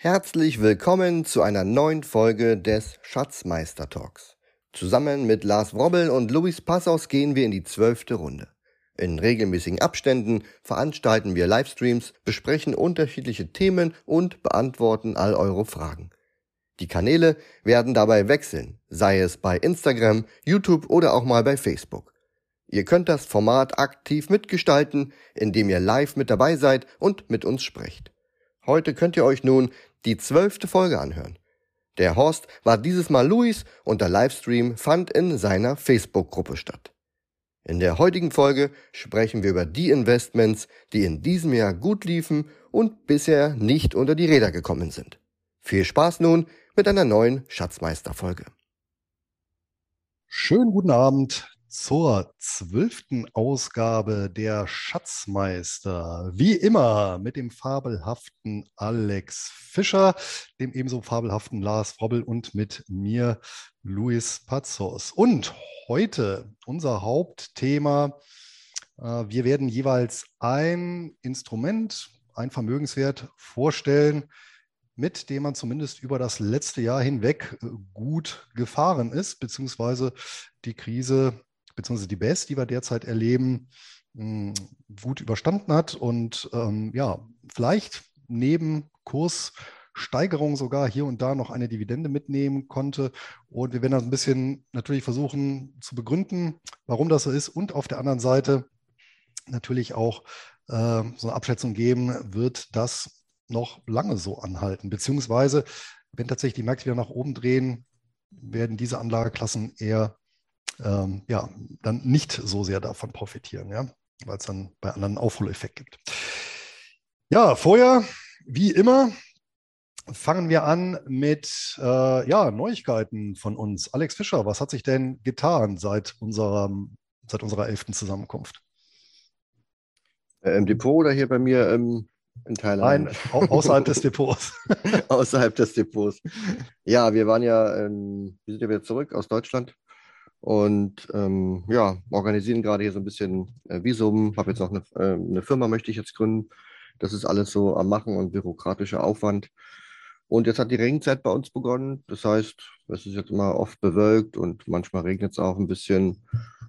Herzlich willkommen zu einer neuen Folge des Schatzmeister Talks. Zusammen mit Lars Wrobbel und Luis Passaus gehen wir in die zwölfte Runde. In regelmäßigen Abständen veranstalten wir Livestreams, besprechen unterschiedliche Themen und beantworten all eure Fragen. Die Kanäle werden dabei wechseln, sei es bei Instagram, YouTube oder auch mal bei Facebook. Ihr könnt das Format aktiv mitgestalten, indem ihr live mit dabei seid und mit uns sprecht. Heute könnt ihr euch nun die zwölfte Folge anhören. Der Horst war dieses Mal Luis und der Livestream fand in seiner Facebook-Gruppe statt. In der heutigen Folge sprechen wir über die Investments, die in diesem Jahr gut liefen und bisher nicht unter die Räder gekommen sind. Viel Spaß nun mit einer neuen Schatzmeister-Folge. Schönen guten Abend zur zwölften Ausgabe der Schatzmeister. Wie immer mit dem fabelhaften Alex Fischer, dem ebenso fabelhaften Lars Robbel und mit mir Luis Pazos. Und heute unser Hauptthema. Äh, wir werden jeweils ein Instrument, ein Vermögenswert vorstellen, mit dem man zumindest über das letzte Jahr hinweg äh, gut gefahren ist, beziehungsweise die Krise beziehungsweise die BES, die wir derzeit erleben, hm, gut überstanden hat und ähm, ja, vielleicht neben Kurssteigerung sogar hier und da noch eine Dividende mitnehmen konnte. Und wir werden das ein bisschen natürlich versuchen zu begründen, warum das so ist. Und auf der anderen Seite natürlich auch äh, so eine Abschätzung geben, wird das noch lange so anhalten. Beziehungsweise, wenn tatsächlich die Märkte wieder nach oben drehen, werden diese Anlageklassen eher ähm, ja, dann nicht so sehr davon profitieren, ja, weil es dann bei anderen einen Aufholeffekt gibt. Ja, vorher, wie immer, fangen wir an mit äh, ja, Neuigkeiten von uns. Alex Fischer, was hat sich denn getan seit, unserem, seit unserer elften Zusammenkunft? Äh, Im Depot oder hier bei mir ähm, in Thailand? Nein, au außerhalb des Depots. außerhalb des Depots. Ja, wir waren ja, ähm, wir sind ja wieder zurück aus Deutschland und ähm, ja, organisieren gerade hier so ein bisschen äh, Visum. Habe jetzt noch eine, äh, eine Firma, möchte ich jetzt gründen. Das ist alles so am Machen und bürokratischer Aufwand. Und jetzt hat die Regenzeit bei uns begonnen. Das heißt, es ist jetzt immer oft bewölkt und manchmal regnet es auch ein bisschen.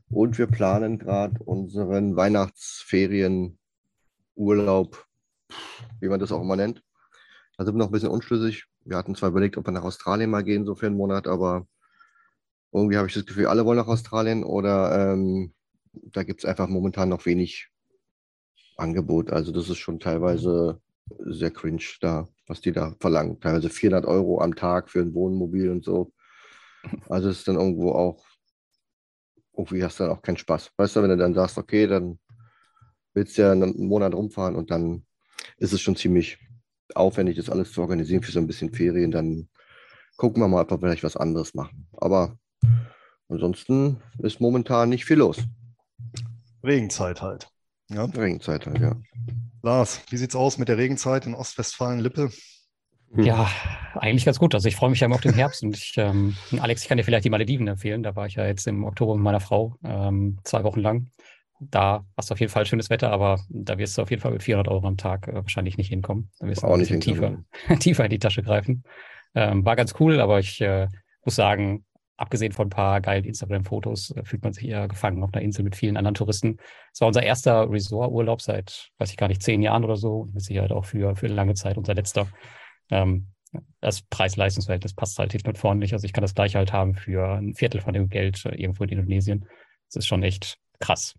Und wir planen gerade unseren Weihnachtsferienurlaub, wie man das auch immer nennt. Da sind wir noch ein bisschen unschlüssig. Wir hatten zwar überlegt, ob wir nach Australien mal gehen, so für einen Monat, aber irgendwie habe ich das Gefühl, alle wollen nach Australien oder ähm, da gibt es einfach momentan noch wenig Angebot. Also das ist schon teilweise sehr cringe da, was die da verlangen. Teilweise 400 Euro am Tag für ein Wohnmobil und so. Also ist dann irgendwo auch, irgendwie hast du dann auch keinen Spaß. Weißt du, wenn du dann sagst, okay, dann willst du ja einen Monat rumfahren und dann ist es schon ziemlich aufwendig, das alles zu organisieren für so ein bisschen Ferien. Dann gucken wir mal, ob wir vielleicht was anderes machen. Aber Ansonsten ist momentan nicht viel los. Regenzeit halt. Ja. Regenzeit halt, ja. Lars, wie sieht's aus mit der Regenzeit in Ostwestfalen-Lippe? Hm. Ja, eigentlich ganz gut. Also ich freue mich ja immer auf den Herbst und ich, ähm, Alex, ich kann dir vielleicht die Malediven empfehlen. Da war ich ja jetzt im Oktober mit meiner Frau ähm, zwei Wochen lang. Da hast du auf jeden Fall schönes Wetter, aber da wirst du auf jeden Fall mit 400 Euro am Tag äh, wahrscheinlich nicht hinkommen. Da wirst du auch ein bisschen tiefer, tiefer in die Tasche greifen. Ähm, war ganz cool, aber ich äh, muss sagen, abgesehen von ein paar geilen Instagram-Fotos, äh, fühlt man sich eher gefangen auf einer Insel mit vielen anderen Touristen. Es war unser erster Resort-Urlaub seit, weiß ich gar nicht, zehn Jahren oder so und mit Sicherheit auch für, für lange Zeit unser letzter. Ähm, das Preis-Leistungsverhältnis passt halt hinten und vorne nicht. Also ich kann das gleich halt haben für ein Viertel von dem Geld äh, irgendwo in Indonesien. Das ist schon echt krass.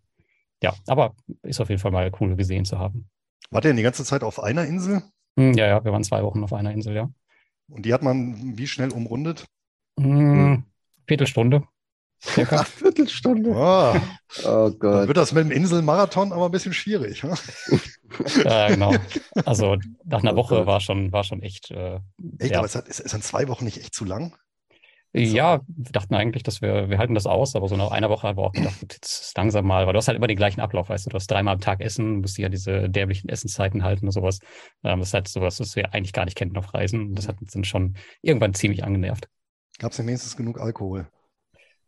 Ja, aber ist auf jeden Fall mal cool gesehen zu haben. Wart ihr denn die ganze Zeit auf einer Insel? Hm, ja, ja, wir waren zwei Wochen auf einer Insel, ja. Und die hat man wie schnell umrundet? Hm, Viertelstunde. Circa. Viertelstunde. Oh. oh Gott. Dann wird das mit dem Inselmarathon aber ein bisschen schwierig. Ne? ja, genau. Also nach einer oh Woche war schon, war schon echt. Äh, echt, ja. aber ist, ist, dann zwei Wochen nicht echt zu lang? Ja, wir dachten eigentlich, dass wir, wir halten das aus, aber so nach einer Woche haben wir auch gedacht, jetzt ist langsam mal, weil du hast halt immer den gleichen Ablauf, weißt du, du hast dreimal am Tag Essen, musst ja diese dämlichen Essenszeiten halten und sowas. Ähm, das ist halt sowas, was wir eigentlich gar nicht kennen auf Reisen. Das hat uns dann schon irgendwann ziemlich angenervt. Gab es denn wenigstens genug Alkohol?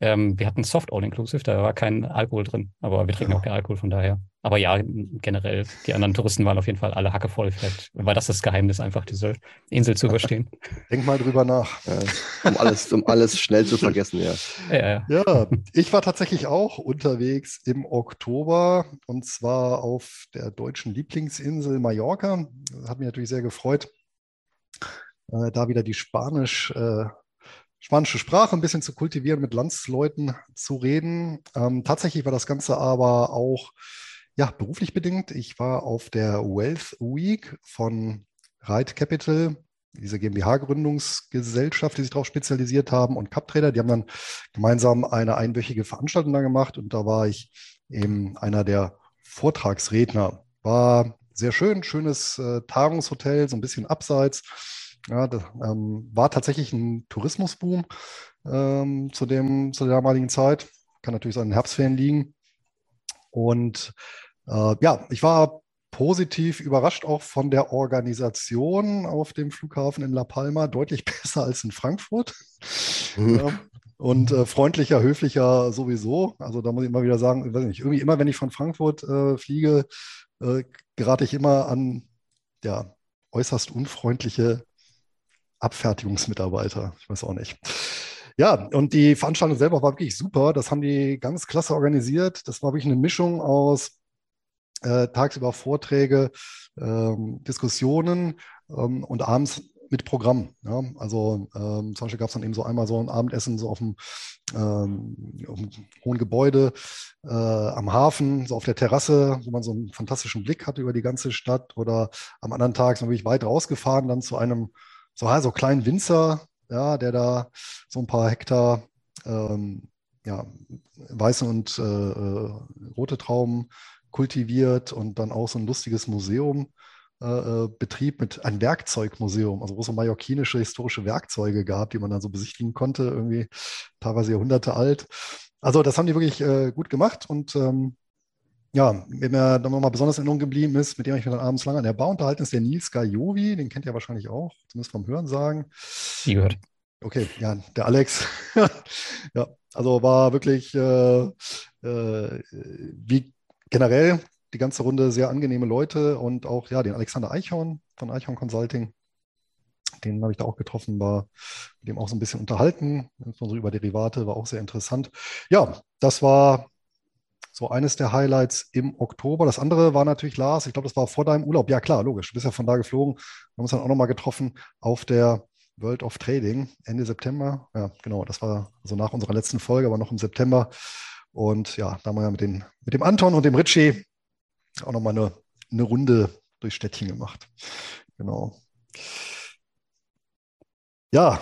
Ähm, wir hatten Soft All-Inclusive, da war kein Alkohol drin, aber wir trinken ja. auch kein Alkohol, von daher. Aber ja, generell, die anderen Touristen waren auf jeden Fall alle hackevoll. Vielleicht war das das Geheimnis, einfach diese Insel zu überstehen. Denk mal drüber nach. Ja, um, alles, um alles schnell zu vergessen, ja. Ja, ja. ja, ich war tatsächlich auch unterwegs im Oktober und zwar auf der deutschen Lieblingsinsel Mallorca. Das hat mich natürlich sehr gefreut, äh, da wieder die Spanisch. Spanische Sprache ein bisschen zu kultivieren, mit Landsleuten zu reden. Ähm, tatsächlich war das Ganze aber auch ja, beruflich bedingt. Ich war auf der Wealth Week von Ride Capital, diese GmbH-Gründungsgesellschaft, die sich darauf spezialisiert haben, und CupTrader. Die haben dann gemeinsam eine einwöchige Veranstaltung da gemacht und da war ich eben einer der Vortragsredner. War sehr schön, schönes äh, Tagungshotel, so ein bisschen abseits. Ja, das ähm, war tatsächlich ein Tourismusboom ähm, zu, dem, zu der damaligen Zeit. Kann natürlich an den Herbstferien liegen. Und äh, ja, ich war positiv überrascht auch von der Organisation auf dem Flughafen in La Palma, deutlich besser als in Frankfurt. Mhm. Und äh, freundlicher, höflicher sowieso. Also da muss ich immer wieder sagen, ich weiß nicht, irgendwie immer, wenn ich von Frankfurt äh, fliege, äh, gerate ich immer an ja, äußerst unfreundliche Abfertigungsmitarbeiter. Ich weiß auch nicht. Ja, und die Veranstaltung selber war wirklich super. Das haben die ganz klasse organisiert. Das war wirklich eine Mischung aus äh, tagsüber Vorträge, ähm, Diskussionen ähm, und abends mit Programm. Ja? Also ähm, zum Beispiel gab es dann eben so einmal so ein Abendessen so auf dem, ähm, auf dem hohen Gebäude äh, am Hafen, so auf der Terrasse, wo man so einen fantastischen Blick hatte über die ganze Stadt. Oder am anderen Tag sind wir wirklich weit rausgefahren, dann zu einem so, so kleinen Winzer, ja, der da so ein paar Hektar ähm, ja, weiße und äh, äh, rote Trauben kultiviert und dann auch so ein lustiges Museum äh, äh, betrieb mit einem Werkzeugmuseum, also wo es so mallorquinische historische Werkzeuge gab, die man dann so besichtigen konnte, irgendwie teilweise Jahrhunderte alt. Also das haben die wirklich äh, gut gemacht und ähm, ja, wer mir nochmal besonders in Erinnerung geblieben ist, mit dem ich mich dann abends lange an der Bar unterhalten, ist der Nils Gajovi, den kennt ihr wahrscheinlich auch, zumindest vom Hören sagen. Die gehört. Okay, ja, der Alex. ja, also war wirklich äh, äh, wie generell die ganze Runde sehr angenehme Leute und auch ja, den Alexander Eichhorn von Eichhorn Consulting. Den habe ich da auch getroffen, war mit dem auch so ein bisschen unterhalten, insbesondere über Derivate, war auch sehr interessant. Ja, das war so eines der Highlights im Oktober. Das andere war natürlich Lars, ich glaube, das war vor deinem Urlaub. Ja, klar, logisch. Du bist ja von da geflogen. Wir haben uns dann auch nochmal getroffen auf der World of Trading Ende September. Ja, genau, das war also nach unserer letzten Folge, aber noch im September. Und ja, da haben wir ja mit, den, mit dem Anton und dem Ritchie auch nochmal eine, eine Runde durch Städtchen gemacht. Genau. Ja,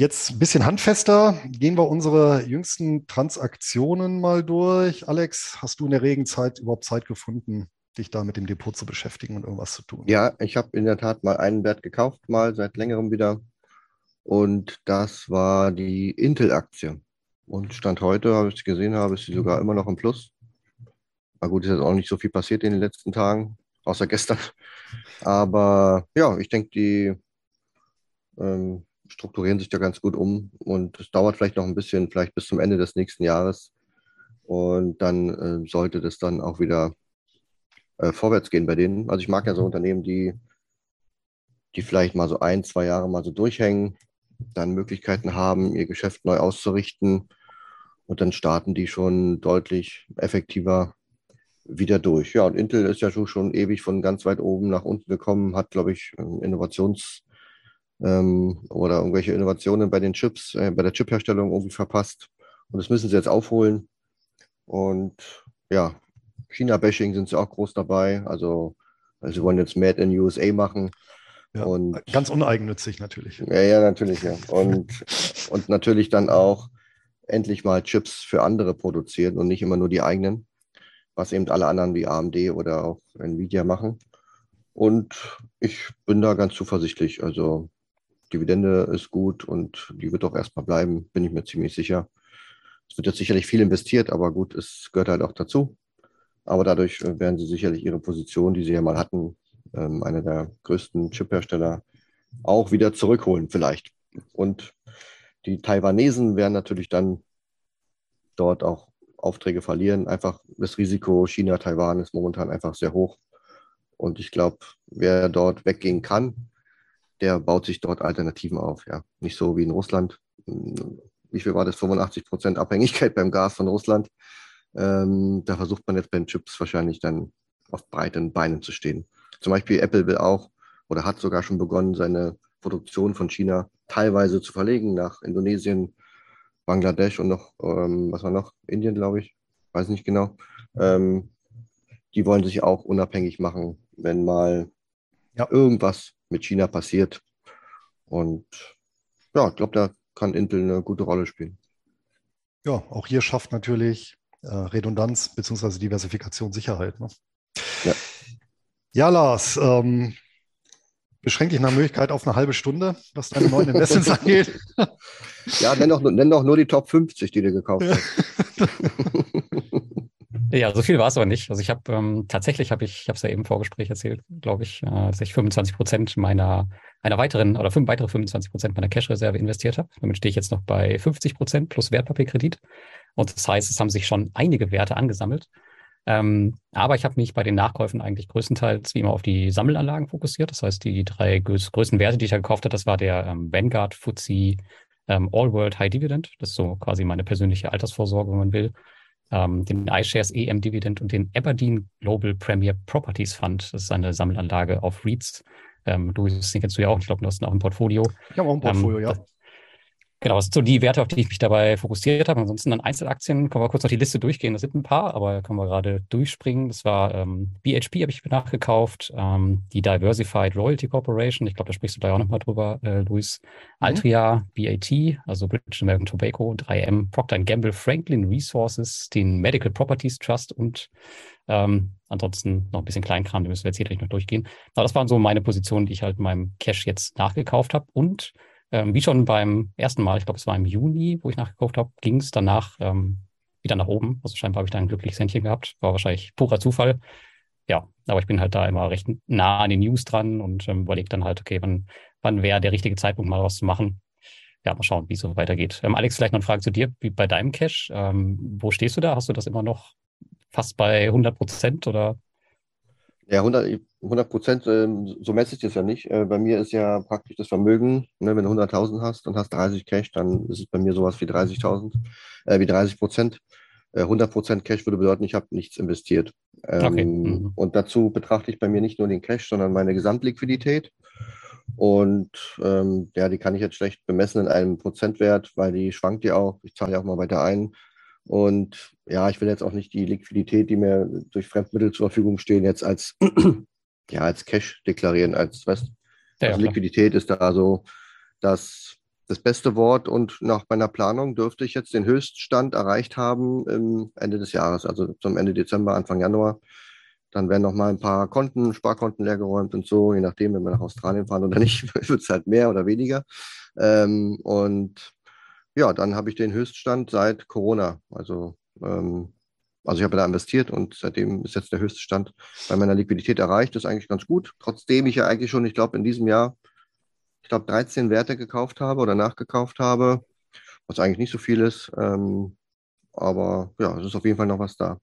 Jetzt ein bisschen handfester. Gehen wir unsere jüngsten Transaktionen mal durch. Alex, hast du in der Regenzeit überhaupt Zeit gefunden, dich da mit dem Depot zu beschäftigen und irgendwas zu tun? Ja, ich habe in der Tat mal einen Wert gekauft, mal seit längerem wieder. Und das war die Intel-Aktie. Und Stand heute, habe ich es gesehen habe, ist sie sogar immer noch im Plus. Na gut, ist jetzt auch nicht so viel passiert in den letzten Tagen, außer gestern. Aber ja, ich denke, die ähm, strukturieren sich da ganz gut um und es dauert vielleicht noch ein bisschen, vielleicht bis zum Ende des nächsten Jahres. Und dann äh, sollte das dann auch wieder äh, vorwärts gehen bei denen. Also ich mag ja so Unternehmen, die, die vielleicht mal so ein, zwei Jahre mal so durchhängen, dann Möglichkeiten haben, ihr Geschäft neu auszurichten und dann starten die schon deutlich effektiver wieder durch. Ja, und Intel ist ja schon, schon ewig von ganz weit oben nach unten gekommen, hat, glaube ich, Innovations- ähm, oder irgendwelche Innovationen bei den Chips, äh, bei der Chipherstellung irgendwie verpasst. Und das müssen sie jetzt aufholen. Und ja, China-Bashing sind sie auch groß dabei. Also, also sie wollen jetzt Made in USA machen. Ja, und, ganz uneigennützig natürlich. Ja, ja, natürlich, ja. Und, und natürlich dann auch endlich mal Chips für andere produzieren und nicht immer nur die eigenen, was eben alle anderen wie AMD oder auch Nvidia machen. Und ich bin da ganz zuversichtlich. Also Dividende ist gut und die wird auch erstmal bleiben, bin ich mir ziemlich sicher. Es wird jetzt sicherlich viel investiert, aber gut, es gehört halt auch dazu. Aber dadurch äh, werden sie sicherlich ihre Position, die sie ja mal hatten, ähm, einer der größten Chip-Hersteller, auch wieder zurückholen vielleicht. Und die Taiwanesen werden natürlich dann dort auch Aufträge verlieren. Einfach das Risiko China, Taiwan ist momentan einfach sehr hoch. Und ich glaube, wer dort weggehen kann, der baut sich dort Alternativen auf. Ja, nicht so wie in Russland. Wie viel war das? 85 Prozent Abhängigkeit beim Gas von Russland. Ähm, da versucht man jetzt bei den Chips wahrscheinlich dann auf breiten Beinen zu stehen. Zum Beispiel Apple will auch oder hat sogar schon begonnen, seine Produktion von China teilweise zu verlegen nach Indonesien, Bangladesch und noch, ähm, was war noch? Indien, glaube ich. Weiß nicht genau. Ähm, die wollen sich auch unabhängig machen, wenn mal ja. irgendwas mit China passiert. Und ja, ich glaube, da kann Intel eine gute Rolle spielen. Ja, auch hier schafft natürlich äh, Redundanz bzw. Diversifikation Sicherheit. Ne? Ja. ja, Lars, ähm, beschränke dich nach Möglichkeit auf eine halbe Stunde, was deine neuen Investments angeht. Ja, nenn doch, nenn doch nur die Top 50, die du gekauft hast. Ja, so viel war es aber nicht. Also ich habe ähm, tatsächlich habe ich, ich habe es ja eben im Vorgespräch erzählt, glaube ich, äh, dass ich 25 Prozent meiner einer weiteren oder fünf weitere 25 Prozent meiner Cash-Reserve investiert habe. Damit stehe ich jetzt noch bei 50 Prozent plus Wertpapierkredit. Und das heißt, es haben sich schon einige Werte angesammelt. Ähm, aber ich habe mich bei den Nachkäufen eigentlich größtenteils wie immer auf die Sammelanlagen fokussiert. Das heißt, die drei größten Werte, die ich da gekauft habe, das war der ähm, Vanguard FTSE ähm, All World High Dividend. Das ist so quasi meine persönliche Altersvorsorge, wenn man will. Ähm, den iShares EM Dividend und den Aberdeen Global Premier Properties Fund. Das ist eine Sammelanlage auf REITs. Ähm, Luis, den kennst du ja auch. Ich glaube, du hast auch ein Portfolio. Ich habe auch ein Portfolio, ähm, ja. Genau, das sind so die Werte, auf die ich mich dabei fokussiert habe. Ansonsten an Einzelaktien können wir kurz noch die Liste durchgehen. Das sind ein paar, aber können wir gerade durchspringen. Das war ähm, BHP, habe ich nachgekauft, ähm, die Diversified Royalty Corporation. Ich glaube, da sprichst du da auch nochmal drüber, äh, Luis. Mhm. Altria, BAT, also British American Tobacco, 3M, Procter Gamble, Franklin Resources, den Medical Properties Trust und ähm, ansonsten noch ein bisschen Kleinkram, den müssen wir jetzt hier gleich noch durchgehen. Aber das waren so meine Positionen, die ich halt in meinem Cash jetzt nachgekauft habe. Und ähm, wie schon beim ersten Mal, ich glaube, es war im Juni, wo ich nachgekauft habe, ging es danach ähm, wieder nach oben. Also scheinbar habe ich da ein glückliches Händchen gehabt. War wahrscheinlich purer Zufall. Ja, aber ich bin halt da immer recht nah an den News dran und ähm, überlege dann halt, okay, wann, wann wäre der richtige Zeitpunkt, mal was zu machen. Ja, mal schauen, wie es so weitergeht. Ähm, Alex, vielleicht noch eine Frage zu dir, wie bei deinem Cash. Ähm, wo stehst du da? Hast du das immer noch fast bei 100 Prozent oder? Ja, 100, 100 Prozent, ähm, so messe ich das ja nicht. Äh, bei mir ist ja praktisch das Vermögen, ne, wenn du 100.000 hast und hast 30 Cash, dann ist es bei mir sowas wie 30.000, äh, wie 30 Prozent. 100 äh, Prozent Cash würde bedeuten, ich habe nichts investiert. Ähm, okay. Mhm. Und dazu betrachte ich bei mir nicht nur den Cash, sondern meine Gesamtliquidität. Und ähm, ja, die kann ich jetzt schlecht bemessen in einem Prozentwert, weil die schwankt ja auch. Ich zahle ja auch mal weiter ein. Und ja, ich will jetzt auch nicht die Liquidität, die mir durch Fremdmittel zur Verfügung stehen, jetzt als, ja, als Cash deklarieren, als, weißt ja, also Liquidität ist da so das, das beste Wort und nach meiner Planung dürfte ich jetzt den Höchststand erreicht haben im Ende des Jahres, also zum Ende Dezember, Anfang Januar. Dann werden noch mal ein paar Konten, Sparkonten leergeräumt und so, je nachdem, wenn wir nach Australien fahren oder nicht, wird es halt mehr oder weniger. Ähm, und ja, dann habe ich den Höchststand seit Corona. Also, ähm, also ich habe da investiert und seitdem ist jetzt der höchste Stand bei meiner Liquidität erreicht. Das ist eigentlich ganz gut. Trotzdem ich ja eigentlich schon, ich glaube, in diesem Jahr, ich glaube, 13 Werte gekauft habe oder nachgekauft habe, was eigentlich nicht so viel ist. Ähm, aber ja, es ist auf jeden Fall noch was da.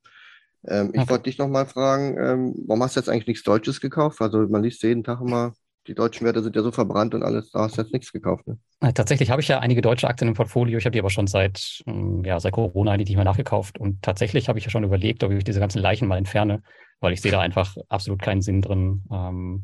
Ähm, ich okay. wollte dich noch mal fragen, ähm, warum hast du jetzt eigentlich nichts Deutsches gekauft? Also man liest jeden Tag immer die deutschen Werte sind ja so verbrannt und alles, da hast du jetzt nichts gekauft. Ne? Tatsächlich habe ich ja einige deutsche Aktien im Portfolio. Ich habe die aber schon seit, hm, ja, seit Corona eigentlich nicht mehr nachgekauft. Und tatsächlich habe ich ja schon überlegt, ob ich diese ganzen Leichen mal entferne, weil ich sehe da einfach absolut keinen Sinn drin. Ähm,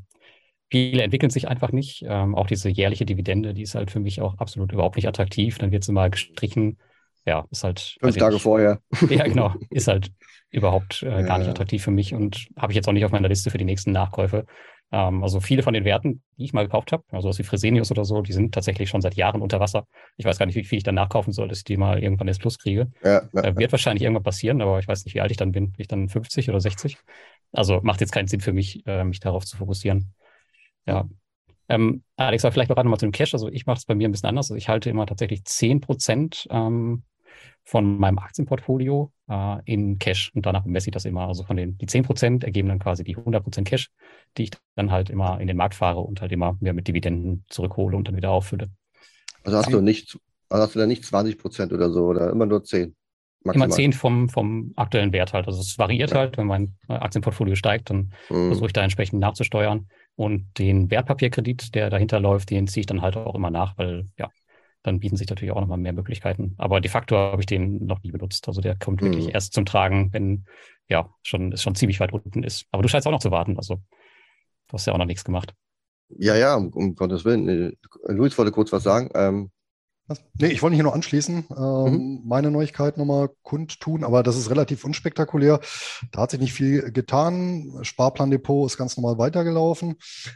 viele entwickeln sich einfach nicht. Ähm, auch diese jährliche Dividende, die ist halt für mich auch absolut überhaupt nicht attraktiv. Dann wird sie mal gestrichen. Ja, ist halt. Fünf Tage nicht, vorher. Ja, genau. Ist halt überhaupt äh, gar nicht attraktiv für mich und habe ich jetzt auch nicht auf meiner Liste für die nächsten Nachkäufe. Ähm, also viele von den Werten, die ich mal gekauft habe, also was wie Fresenius oder so, die sind tatsächlich schon seit Jahren unter Wasser. Ich weiß gar nicht, wie viel ich dann nachkaufen soll, dass ich die mal irgendwann ins Plus kriege. Ja, ja, äh, wird wahrscheinlich irgendwann passieren, aber ich weiß nicht, wie alt ich dann bin. Bin ich dann 50 oder 60? Also macht jetzt keinen Sinn für mich, äh, mich darauf zu fokussieren. Ja. Ähm, Alex, vielleicht noch gerade mal zu dem Cash. Also ich mache es bei mir ein bisschen anders. Also ich halte immer tatsächlich 10 Prozent ähm, von meinem Aktienportfolio äh, in Cash und danach messe ich das immer. Also von den die 10% ergeben dann quasi die 100% Cash, die ich dann halt immer in den Markt fahre und halt immer mehr mit Dividenden zurückhole und dann wieder auffülle. Also hast du nicht, also hast du da nicht 20% oder so oder immer nur 10? Maximal. Immer 10 vom, vom aktuellen Wert halt. Also es variiert ja. halt, wenn mein Aktienportfolio steigt, dann mhm. versuche ich da entsprechend nachzusteuern. Und den Wertpapierkredit, der dahinter läuft, den ziehe ich dann halt auch immer nach, weil ja, dann bieten sich natürlich auch nochmal mehr Möglichkeiten. Aber de facto habe ich den noch nie benutzt. Also der kommt mhm. wirklich erst zum Tragen, wenn ja schon, es schon ziemlich weit unten ist. Aber du scheinst auch noch zu warten. Also du hast ja auch noch nichts gemacht. Ja, ja, um, um Gottes Willen. Äh, Luis wollte kurz was sagen. Ähm, Nee, ich wollte hier nur anschließen, ähm, mhm. meine Neuigkeit nochmal kundtun, aber das ist relativ unspektakulär. Da hat sich nicht viel getan. Sparplandepot ist ganz normal weitergelaufen.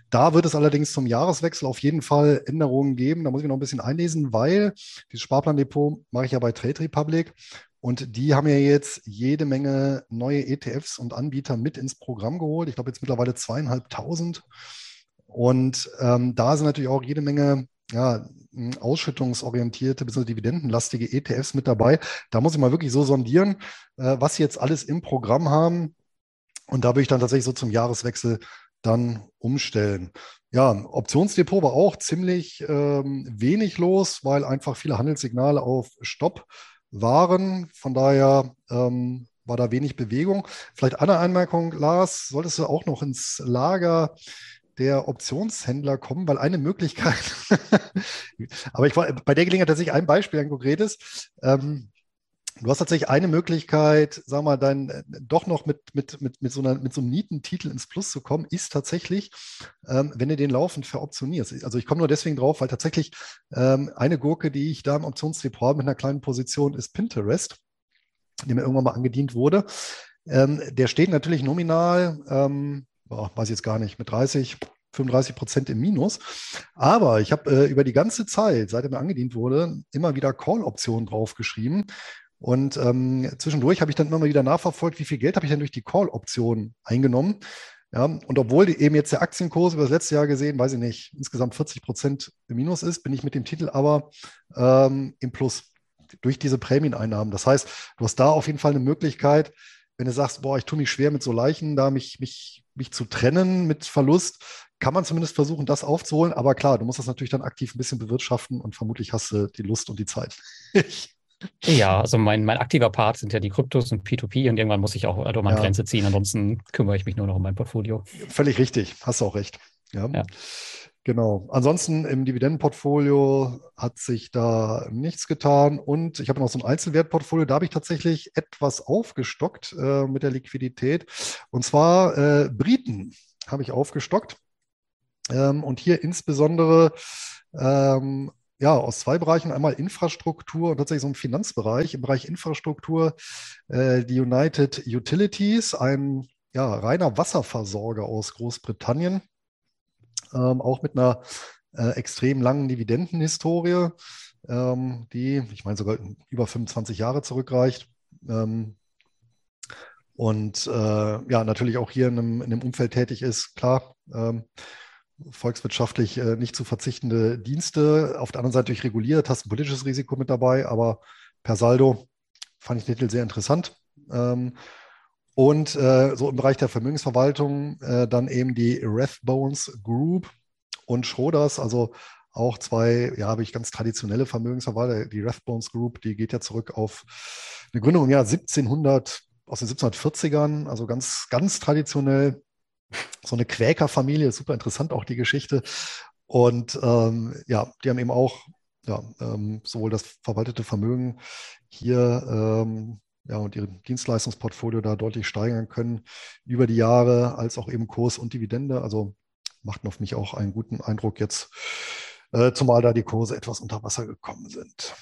Da wird es allerdings zum Jahreswechsel auf jeden Fall Änderungen geben. Da muss ich noch ein bisschen einlesen, weil dieses Sparplandepot mache ich ja bei Trade Republic und die haben ja jetzt jede Menge neue ETFs und Anbieter mit ins Programm geholt. Ich glaube jetzt mittlerweile zweieinhalbtausend. Und ähm, da sind natürlich auch jede Menge ja, ausschüttungsorientierte bzw. dividendenlastige ETFs mit dabei. Da muss ich mal wirklich so sondieren, äh, was sie jetzt alles im Programm haben. Und da würde ich dann tatsächlich so zum Jahreswechsel dann umstellen. Ja, Optionsdepot war auch ziemlich ähm, wenig los, weil einfach viele Handelssignale auf Stopp waren. Von daher ähm, war da wenig Bewegung. Vielleicht eine Anmerkung, Lars, solltest du auch noch ins Lager der Optionshändler kommen, weil eine Möglichkeit, aber ich war bei der Gelegenheit tatsächlich ein Beispiel, ein konkretes. Ähm, du hast tatsächlich eine Möglichkeit, sag mal, dann äh, doch noch mit, mit, mit, mit, so einer, mit so einem Nietentitel ins Plus zu kommen, ist tatsächlich, ähm, wenn du den laufend veroptionierst. Also ich komme nur deswegen drauf, weil tatsächlich ähm, eine Gurke, die ich da im Optionsdepot mit einer kleinen Position, ist Pinterest, die mir irgendwann mal angedient wurde. Ähm, der steht natürlich nominal ähm, boah, weiß ich jetzt gar nicht, mit 30, 35 Prozent im Minus. Aber ich habe äh, über die ganze Zeit, seit er mir angedient wurde, immer wieder Call-Optionen draufgeschrieben. Und ähm, zwischendurch habe ich dann immer mal wieder nachverfolgt, wie viel Geld habe ich denn durch die Call-Option eingenommen. Ja, und obwohl eben jetzt der Aktienkurs über das letzte Jahr gesehen, weiß ich nicht, insgesamt 40 Prozent im Minus ist, bin ich mit dem Titel aber ähm, im Plus durch diese Prämieneinnahmen. Das heißt, du hast da auf jeden Fall eine Möglichkeit, wenn du sagst, boah, ich tue mich schwer mit so Leichen, da mich, mich, mich zu trennen mit Verlust, kann man zumindest versuchen, das aufzuholen. Aber klar, du musst das natürlich dann aktiv ein bisschen bewirtschaften und vermutlich hast du die Lust und die Zeit. ja, also mein, mein aktiver Part sind ja die Kryptos und P2P und irgendwann muss ich auch also meine ja. Grenze ziehen. Ansonsten kümmere ich mich nur noch um mein Portfolio. Völlig richtig, hast du auch recht. Ja. ja. Genau. Ansonsten im Dividendenportfolio hat sich da nichts getan. Und ich habe noch so ein Einzelwertportfolio, da habe ich tatsächlich etwas aufgestockt äh, mit der Liquidität. Und zwar äh, Briten habe ich aufgestockt. Ähm, und hier insbesondere ähm, ja, aus zwei Bereichen. Einmal Infrastruktur und tatsächlich so ein Finanzbereich. Im Bereich Infrastruktur äh, die United Utilities, ein ja, reiner Wasserversorger aus Großbritannien ähm, auch mit einer äh, extrem langen Dividendenhistorie, ähm, die, ich meine, sogar über 25 Jahre zurückreicht. Ähm, und äh, ja, natürlich auch hier in einem, in einem Umfeld tätig ist, klar, ähm, volkswirtschaftlich äh, nicht zu verzichtende Dienste, auf der anderen Seite durch reguliert, hast ein politisches Risiko mit dabei, aber per Saldo fand ich den Titel sehr interessant. Ähm, und äh, so im Bereich der Vermögensverwaltung äh, dann eben die Rathbones Group und Schroders, also auch zwei, ja, habe ich ganz traditionelle Vermögensverwalter. Die Rathbones Group, die geht ja zurück auf eine Gründung im Jahr 1700, aus den 1740ern, also ganz, ganz traditionell. So eine Quäkerfamilie, super interessant auch die Geschichte. Und ähm, ja, die haben eben auch ja, ähm, sowohl das verwaltete Vermögen hier ähm, ja, und ihr Dienstleistungsportfolio da deutlich steigern können über die Jahre, als auch eben Kurs und Dividende. Also machten auf mich auch einen guten Eindruck jetzt, äh, zumal da die Kurse etwas unter Wasser gekommen sind.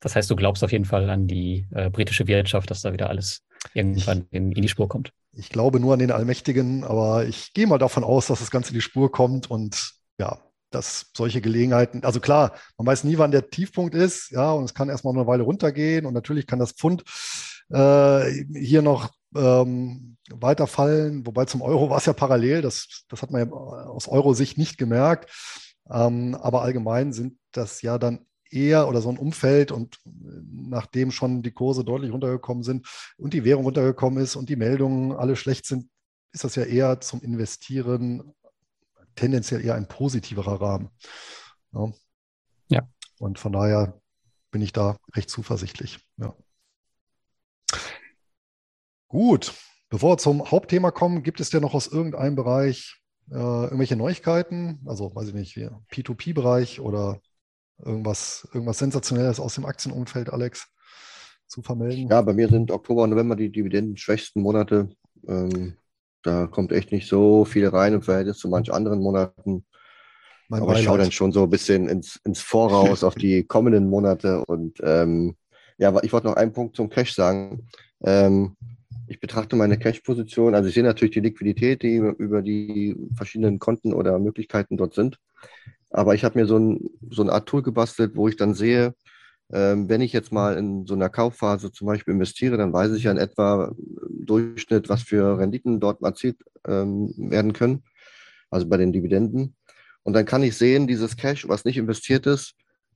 Das heißt, du glaubst auf jeden Fall an die äh, britische Wirtschaft, dass da wieder alles irgendwann ich, in, in, die Spur kommt. Ich glaube nur an den Allmächtigen, aber ich gehe mal davon aus, dass das Ganze in die Spur kommt und ja, dass solche Gelegenheiten, also klar, man weiß nie, wann der Tiefpunkt ist, ja, und es kann erstmal eine Weile runtergehen und natürlich kann das Pfund äh, hier noch ähm, weiterfallen, wobei zum Euro war es ja parallel, das, das hat man ja aus Euro-Sicht nicht gemerkt. Ähm, aber allgemein sind das ja dann eher oder so ein Umfeld und nachdem schon die Kurse deutlich runtergekommen sind und die Währung runtergekommen ist und die Meldungen alle schlecht sind, ist das ja eher zum Investieren tendenziell eher ein positiverer Rahmen. Ja. ja. Und von daher bin ich da recht zuversichtlich. Ja. Gut, bevor wir zum Hauptthema kommen, gibt es denn noch aus irgendeinem Bereich äh, irgendwelche Neuigkeiten? Also, weiß ich nicht, P2P-Bereich oder irgendwas, irgendwas Sensationelles aus dem Aktienumfeld, Alex, zu vermelden? Ja, bei mir sind Oktober und November die dividendenschwächsten Monate. Ähm, da kommt echt nicht so viel rein im Verhältnis zu manch anderen Monaten. Mein Aber ich schaue dann schon so ein bisschen ins, ins Voraus auf die kommenden Monate. Und ähm, ja, ich wollte noch einen Punkt zum Cash sagen. Ähm, ich betrachte meine Cash-Position, also ich sehe natürlich die Liquidität, die über die verschiedenen Konten oder Möglichkeiten dort sind. Aber ich habe mir so, ein, so eine Art Tool gebastelt, wo ich dann sehe, ähm, wenn ich jetzt mal in so einer Kaufphase zum Beispiel investiere, dann weiß ich ja in etwa im Durchschnitt, was für Renditen dort erzielt ähm, werden können, also bei den Dividenden. Und dann kann ich sehen, dieses Cash, was nicht investiert ist,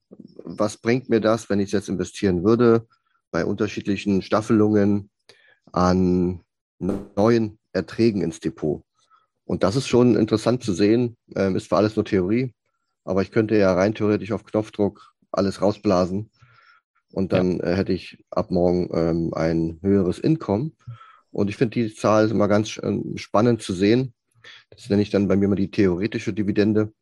was bringt mir das, wenn ich es jetzt investieren würde, bei unterschiedlichen Staffelungen an neuen Erträgen ins Depot. Und das ist schon interessant zu sehen, ähm, ist zwar alles nur Theorie, aber ich könnte ja rein theoretisch auf Knopfdruck alles rausblasen und dann ja. äh, hätte ich ab morgen ähm, ein höheres Income. Und ich finde die Zahl immer ganz äh, spannend zu sehen. Das nenne ich dann bei mir mal die theoretische Dividende.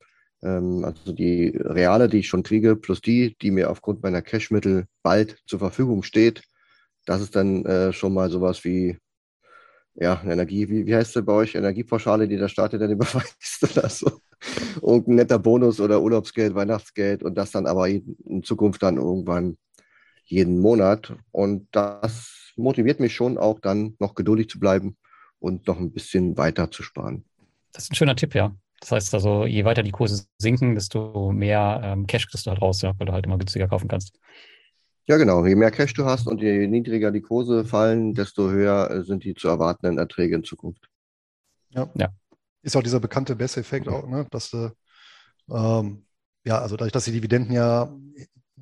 Ähm, also die reale, die ich schon kriege, plus die, die mir aufgrund meiner Cashmittel bald zur Verfügung steht. Das ist dann äh, schon mal sowas wie ja, Energie, wie, wie heißt es bei euch? Energiepauschale, die der Staat dann überweist oder so. Und ein netter Bonus oder Urlaubsgeld, Weihnachtsgeld und das dann aber in Zukunft dann irgendwann jeden Monat. Und das motiviert mich schon auch dann noch geduldig zu bleiben und noch ein bisschen weiter zu sparen. Das ist ein schöner Tipp, ja. Das heißt also, je weiter die Kurse sinken, desto mehr ähm, Cash kriegst du halt raus, ja, weil du halt immer günstiger kaufen kannst. Ja, genau. Je mehr Cash du hast und je niedriger die Kurse fallen, desto höher äh, sind die zu erwartenden Erträge in Zukunft. Ja. ja. Ist auch dieser bekannte Bess-Effekt auch, ne? dass du, ähm, ja, also dadurch, dass die Dividenden ja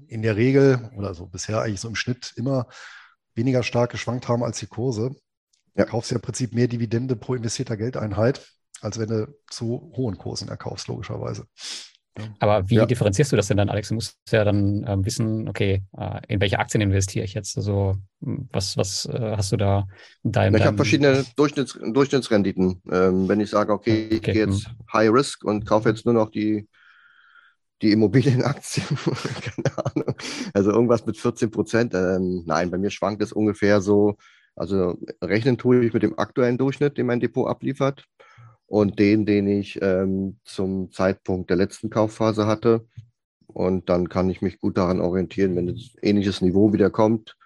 in der Regel oder so bisher eigentlich so im Schnitt immer weniger stark geschwankt haben als die Kurse, ja. kaufst du ja im Prinzip mehr Dividende pro investierter Geldeinheit, als wenn du zu hohen Kursen erkaufst, logischerweise. Aber wie ja. differenzierst du das denn dann, Alex? Du musst ja dann ähm, wissen, okay, äh, in welche Aktien investiere ich jetzt? Also was, was äh, hast du da in deinem... Ich habe verschiedene Durchschnitts Durchschnittsrenditen. Ähm, wenn ich sage, okay, okay. ich gehe jetzt hm. High Risk und kaufe jetzt nur noch die, die Immobilienaktien, keine Ahnung, also irgendwas mit 14 Prozent. Ähm, nein, bei mir schwankt es ungefähr so, also rechnen tue ich mit dem aktuellen Durchschnitt, den mein Depot abliefert und den, den ich ähm, zum Zeitpunkt der letzten Kaufphase hatte. Und dann kann ich mich gut daran orientieren, wenn ein ähnliches Niveau wieder kommt.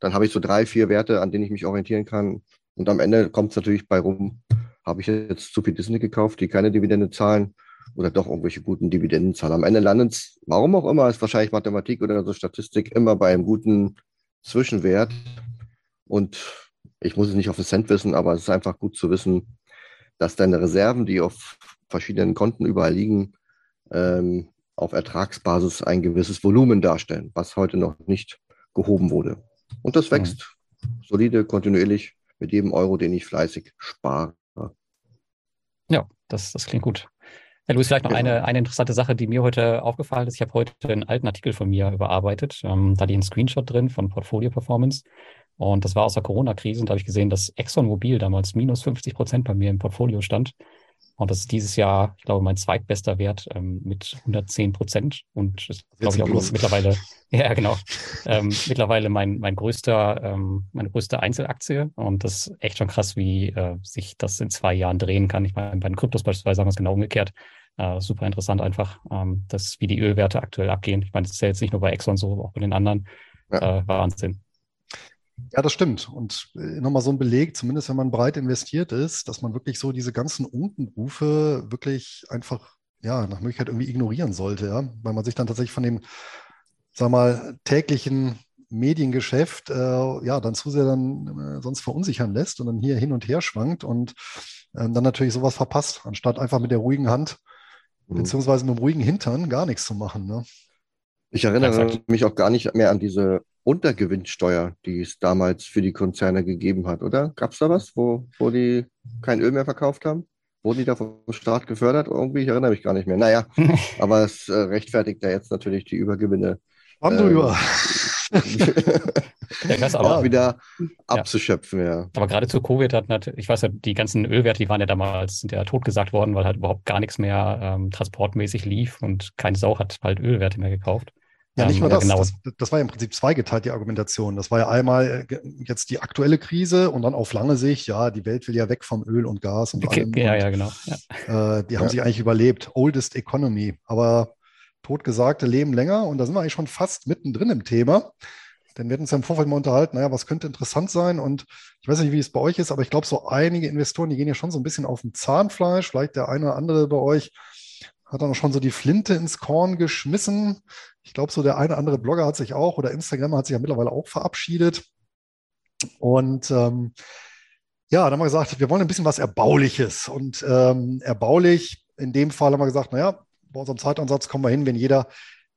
Dann habe ich so drei, vier Werte, an denen ich mich orientieren kann. Und am Ende kommt es natürlich bei rum, habe ich jetzt zu viel Disney gekauft, die keine Dividende zahlen oder doch irgendwelche guten Dividenden zahlen. Am Ende landet es, warum auch immer, ist wahrscheinlich Mathematik oder so Statistik, immer bei einem guten Zwischenwert. Und ich muss es nicht auf den Cent wissen, aber es ist einfach gut zu wissen, dass deine Reserven, die auf verschiedenen Konten überall liegen, ähm, auf Ertragsbasis ein gewisses Volumen darstellen, was heute noch nicht gehoben wurde. Und das wächst mhm. solide, kontinuierlich mit jedem Euro, den ich fleißig spare. Ja, das, das klingt gut. Herr Luis, vielleicht noch genau. eine, eine interessante Sache, die mir heute aufgefallen ist. Ich habe heute einen alten Artikel von mir überarbeitet. Ähm, da die einen Screenshot drin von Portfolio Performance. Und das war aus der Corona-Krise und da habe ich gesehen, dass ExxonMobil damals minus 50 Prozent bei mir im Portfolio stand. Und das ist dieses Jahr, ich glaube, mein zweitbester Wert ähm, mit 110 Prozent. Und das glaube ich auch los. mittlerweile, ja genau, ähm, mittlerweile mein, mein größter, ähm, meine größte Einzelaktie. Und das ist echt schon krass, wie äh, sich das in zwei Jahren drehen kann. Ich meine, bei den Kryptos beispielsweise haben wir es genau umgekehrt. Äh, super interessant einfach, ähm, dass wie die Ölwerte aktuell abgehen. Ich meine, das ist ja jetzt nicht nur bei Exxon so, auch bei den anderen. Ja. Äh, Wahnsinn. Ja, das stimmt. Und äh, nochmal so ein Beleg, zumindest wenn man breit investiert ist, dass man wirklich so diese ganzen Unkenrufe wirklich einfach, ja, nach Möglichkeit irgendwie ignorieren sollte, ja, weil man sich dann tatsächlich von dem, sag mal, täglichen Mediengeschäft, äh, ja, dann zu sehr dann äh, sonst verunsichern lässt und dann hier hin und her schwankt und äh, dann natürlich sowas verpasst, anstatt einfach mit der ruhigen Hand mhm. beziehungsweise mit dem ruhigen Hintern gar nichts zu machen. Ne? Ich erinnere mich auch gar nicht mehr an diese Untergewinnsteuer, die es damals für die Konzerne gegeben hat, oder? Gab es da was, wo, wo die kein Öl mehr verkauft haben? Wurden die da vom Staat gefördert? Irgendwie, ich erinnere mich gar nicht mehr. Naja, aber es äh, rechtfertigt ja jetzt natürlich die Übergewinne. Ähm, drüber. ja, krass, aber, auch wieder abzuschöpfen, ja. Aber gerade zu Covid hat natürlich, ich weiß ja, die ganzen Ölwerte, die waren ja damals, sind ja totgesagt worden, weil halt überhaupt gar nichts mehr ähm, transportmäßig lief und keine Sau hat halt Ölwerte mehr gekauft. Ja, nicht nur ähm, das, genau. das. Das war ja im Prinzip zweigeteilt, die Argumentation. Das war ja einmal äh, jetzt die aktuelle Krise und dann auf lange Sicht, ja, die Welt will ja weg vom Öl und Gas und okay, allem. Ja, ja, genau. Ja. Äh, die haben sich eigentlich überlebt. Oldest Economy. Aber totgesagte leben länger und da sind wir eigentlich schon fast mittendrin im Thema. Denn wir hatten uns ja im Vorfeld mal unterhalten, naja, was könnte interessant sein? Und ich weiß nicht, wie es bei euch ist, aber ich glaube, so einige Investoren, die gehen ja schon so ein bisschen auf dem Zahnfleisch. Vielleicht der eine oder andere bei euch hat dann schon so die Flinte ins Korn geschmissen. Ich glaube, so der eine andere Blogger hat sich auch oder Instagram hat sich ja mittlerweile auch verabschiedet. Und ähm, ja, dann haben wir gesagt, wir wollen ein bisschen was Erbauliches. Und ähm, erbaulich, in dem Fall haben wir gesagt, naja, bei unserem Zeitansatz kommen wir hin, wenn jeder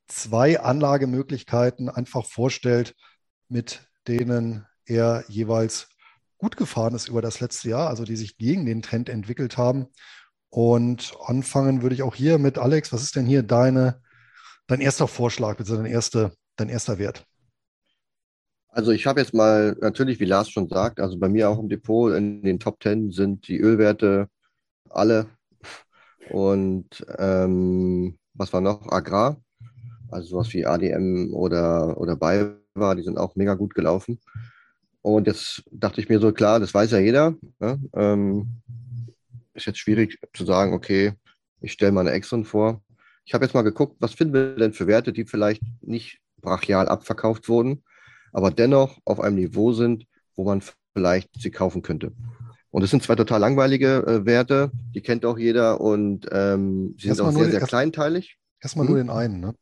zwei Anlagemöglichkeiten einfach vorstellt, mit denen er jeweils gut gefahren ist über das letzte Jahr, also die sich gegen den Trend entwickelt haben. Und anfangen würde ich auch hier mit Alex. Was ist denn hier deine, dein erster Vorschlag, bitte dein, erste, dein erster Wert? Also ich habe jetzt mal, natürlich, wie Lars schon sagt, also bei mir auch im Depot in den Top 10 sind die Ölwerte alle und ähm, was war noch? Agrar, also sowas wie ADM oder, oder BayWa, die sind auch mega gut gelaufen. Und jetzt dachte ich mir so, klar, das weiß ja jeder. Ne? Ähm, ist jetzt schwierig zu sagen, okay, ich stelle mal eine Exxon vor. Ich habe jetzt mal geguckt, was finden wir denn für Werte, die vielleicht nicht brachial abverkauft wurden, aber dennoch auf einem Niveau sind, wo man vielleicht sie kaufen könnte. Und es sind zwei total langweilige äh, Werte, die kennt auch jeder und ähm, sie sind auch sehr, sehr erst, kleinteilig. Erstmal hm? nur den einen, ne?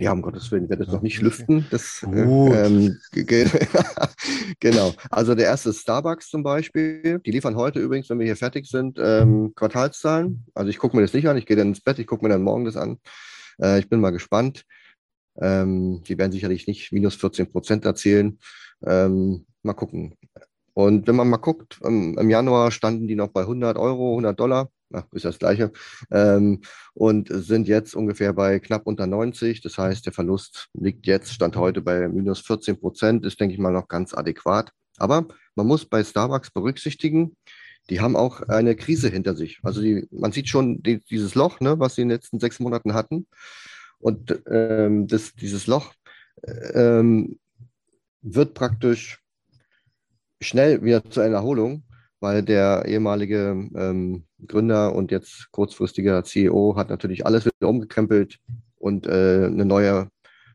Ja, um Gottes Willen, ich werde das ja, noch nicht lüften. Das, äh, ähm, genau. Also der erste ist Starbucks zum Beispiel. Die liefern heute übrigens, wenn wir hier fertig sind, ähm, Quartalszahlen. Also ich gucke mir das nicht an, ich gehe dann ins Bett, ich gucke mir dann morgen das an. Äh, ich bin mal gespannt. Ähm, die werden sicherlich nicht minus 14 Prozent erzielen. Ähm, mal gucken. Und wenn man mal guckt, im, Januar standen die noch bei 100 Euro, 100 Dollar, ist das gleiche, ähm, und sind jetzt ungefähr bei knapp unter 90. Das heißt, der Verlust liegt jetzt, stand heute bei minus 14 Prozent, ist, denke ich mal, noch ganz adäquat. Aber man muss bei Starbucks berücksichtigen, die haben auch eine Krise hinter sich. Also die, man sieht schon die, dieses Loch, ne, was sie in den letzten sechs Monaten hatten. Und ähm, das, dieses Loch ähm, wird praktisch schnell wieder zu einer Erholung, weil der ehemalige ähm, Gründer und jetzt kurzfristiger CEO hat natürlich alles wieder umgekrempelt und äh, eine neue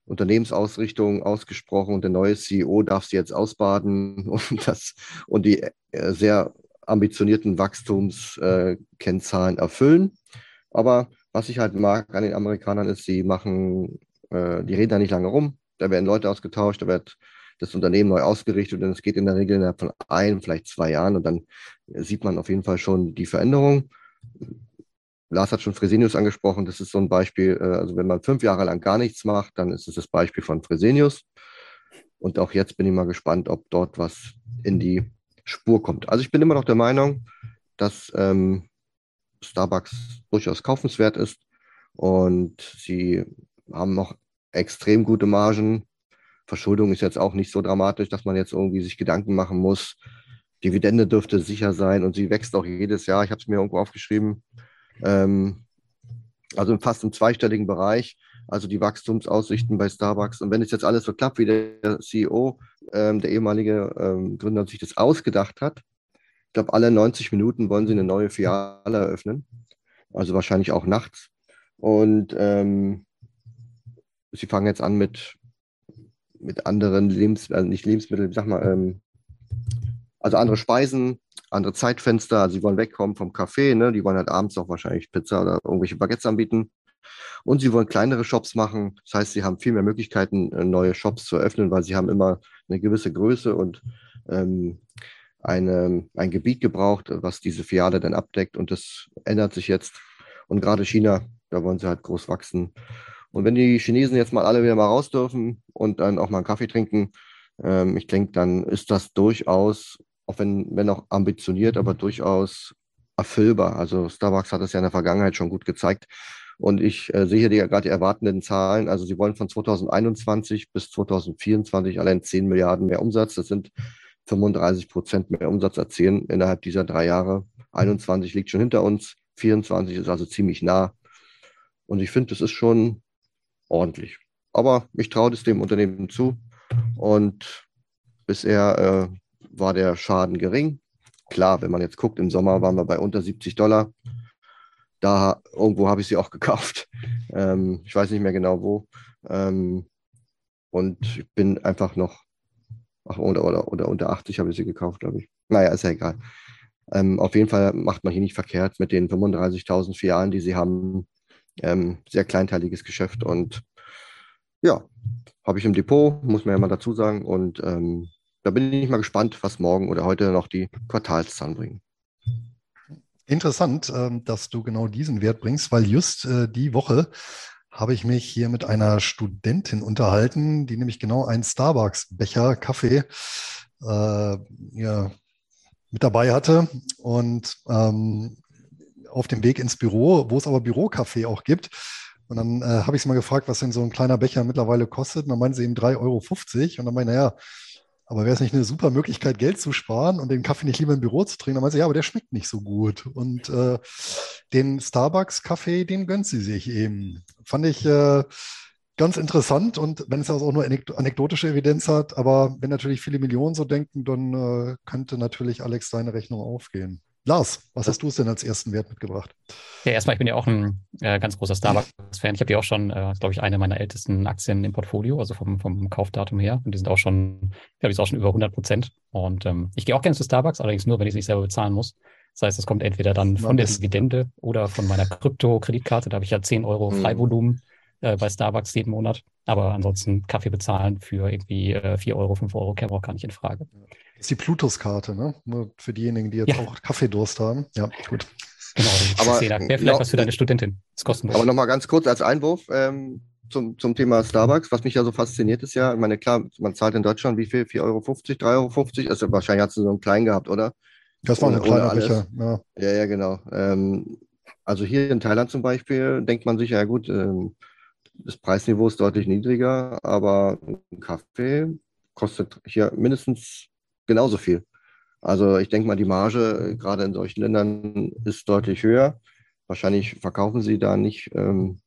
Unternehmensausrichtung ausgesprochen und der neue CEO darf sie jetzt ausbaden und, das, und die äh, sehr ambitionierten Wachstumskennzahlen äh, erfüllen. Aber was ich halt mag an den Amerikanern ist, sie machen, äh, die reden da nicht lange rum, da werden Leute ausgetauscht, da wird das Unternehmen neu ausgerichtet und es geht in der Regel innerhalb von ein, vielleicht zwei Jahren und dann sieht man auf jeden Fall schon die Veränderung. Lars hat schon Fresenius angesprochen, das ist so ein Beispiel, äh, also wenn man fünf Jahre lang gar nichts macht, dann ist es das Beispiel von Fresenius. Und auch jetzt bin ich mal gespannt, ob dort was in die Spur kommt. Also ich bin immer noch der Meinung, dass ähm, Starbucks durchaus kaufenswert ist und sie haben noch extrem gute Margen. Verschuldung ist jetzt auch nicht so dramatisch, dass man jetzt irgendwie sich Gedanken machen muss. Dividende dürfte sicher sein und sie wächst auch jedes Jahr. Ich habe es mir irgendwo aufgeschrieben. Ähm, also fast im zweistelligen Bereich. Also die Wachstumsaussichten bei Starbucks. Und wenn es jetzt alles so klappt, wie der CEO, ähm, der ehemalige ähm, Gründer, sich das ausgedacht hat, ich glaube, alle 90 Minuten wollen sie eine neue Filiale eröffnen. Also wahrscheinlich auch nachts. Und ähm, sie fangen jetzt an mit mit anderen Lebensmitteln, also nicht Lebensmitteln, sag mal, ähm, also andere Speisen, andere Zeitfenster. Also sie wollen wegkommen vom Kaffee, ne? Die wollen halt abends auch wahrscheinlich Pizza oder irgendwelche Baguettes anbieten. Und sie wollen kleinere Shops machen. Das heißt, sie haben viel mehr Möglichkeiten, äh, neue Shops zu öffnen, weil sie haben immer eine gewisse Größe und ähm, eine, ein Gebiet gebraucht, was diese Filiale dann abdeckt. Und das ändert sich jetzt. Und gerade China, da wollen sie halt groß wachsen. Und wenn die Chinesen jetzt mal alle wieder mal raus dürfen und dann auch mal einen Kaffee trinken, ähm, ich denke, dann ist das durchaus, auch wenn, wenn auch ambitioniert, aber durchaus erfüllbar. Also Starbucks hat es ja in der Vergangenheit schon gut gezeigt. Und ich äh, sehe hier gerade die erwartenden Zahlen. Also sie wollen von 2021 bis 2024 allein 10 Milliarden mehr Umsatz. Das sind 35 Prozent mehr Umsatz erzielen innerhalb dieser drei Jahre. 21 liegt schon hinter uns, 24 ist also ziemlich nah. Und ich finde, das ist schon ordentlich. Aber ich traue das dem Unternehmen zu. Und bisher äh, war der Schaden gering. Klar, wenn man jetzt guckt, im Sommer waren wir bei unter 70 Dollar. Da irgendwo habe ich sie auch gekauft. Ähm, ich weiß nicht mehr genau wo. Ähm, und ich bin einfach noch, ach, oder, oder, oder unter 80 habe ich sie gekauft, glaube ich. Naja, ist ja egal. Ähm, auf jeden Fall macht man hier nicht verkehrt mit den 35.000 Filialen, die sie haben. Ähm, sehr kleinteiliges Geschäft und ja, habe ich im Depot, muss man ja mal dazu sagen. Und ähm, da bin ich mal gespannt, was morgen oder heute noch die Quartalszahlen bringen. Interessant, ähm, dass du genau diesen Wert bringst, weil just äh, die Woche habe ich mich hier mit einer Studentin unterhalten, die nämlich genau einen Starbucks-Becher Kaffee äh, ja, mit dabei hatte und ähm, auf dem Weg ins Büro, wo es aber Bürokaffee auch gibt. Und dann äh, habe ich sie mal gefragt, was denn so ein kleiner Becher mittlerweile kostet. Und dann meinen sie eben 3,50 Euro. Und dann meine ich, naja, aber wäre es nicht eine super Möglichkeit, Geld zu sparen und den Kaffee nicht lieber im Büro zu trinken? Dann meinte sie, ja, aber der schmeckt nicht so gut. Und äh, den Starbucks-Kaffee, den gönnt sie sich eben. Fand ich äh, ganz interessant und wenn es also auch nur anekdotische Evidenz hat, aber wenn natürlich viele Millionen so denken, dann äh, könnte natürlich Alex seine Rechnung aufgehen. Lars, was hast du es denn als ersten Wert mitgebracht? Ja, erstmal, ich bin ja auch ein äh, ganz großer Starbucks-Fan. Ich habe ja auch schon, äh, glaube ich, eine meiner ältesten Aktien im Portfolio, also vom, vom Kaufdatum her. Und die sind auch schon, glaube ich, auch schon über 100 Prozent. Und ähm, ich gehe auch gerne zu Starbucks, allerdings nur, wenn ich es nicht selber bezahlen muss. Das heißt, es kommt entweder dann von der Dividende oder von meiner Krypto-Kreditkarte. Da habe ich ja 10 Euro hm. Freivolumen äh, bei Starbucks jeden Monat. Aber ansonsten Kaffee bezahlen für irgendwie äh, 4 Euro, 5 Euro auch gar nicht in Frage. Das ist die Plutus-Karte, ne? Nur für diejenigen, die jetzt ja. auch Kaffeedurst haben. Ja, gut. Genau, aber wäre vielleicht noch, was für deine Studentin. Das ist kostenlos. Aber nochmal ganz kurz als Einwurf ähm, zum, zum Thema Starbucks. Was mich ja so fasziniert ist ja, ich meine, klar, man zahlt in Deutschland wie viel? 4,50 Euro, 3,50 Euro? Also wahrscheinlich hast du so einen kleinen gehabt, oder? Das war ein kleiner Becher, ja. Ja, ja, genau. Ähm, also hier in Thailand zum Beispiel denkt man sich, ja gut, ähm, das Preisniveau ist deutlich niedriger, aber ein Kaffee kostet hier mindestens genauso viel. Also ich denke mal, die Marge äh, gerade in solchen Ländern ist deutlich höher. Wahrscheinlich verkaufen sie da nicht ähm,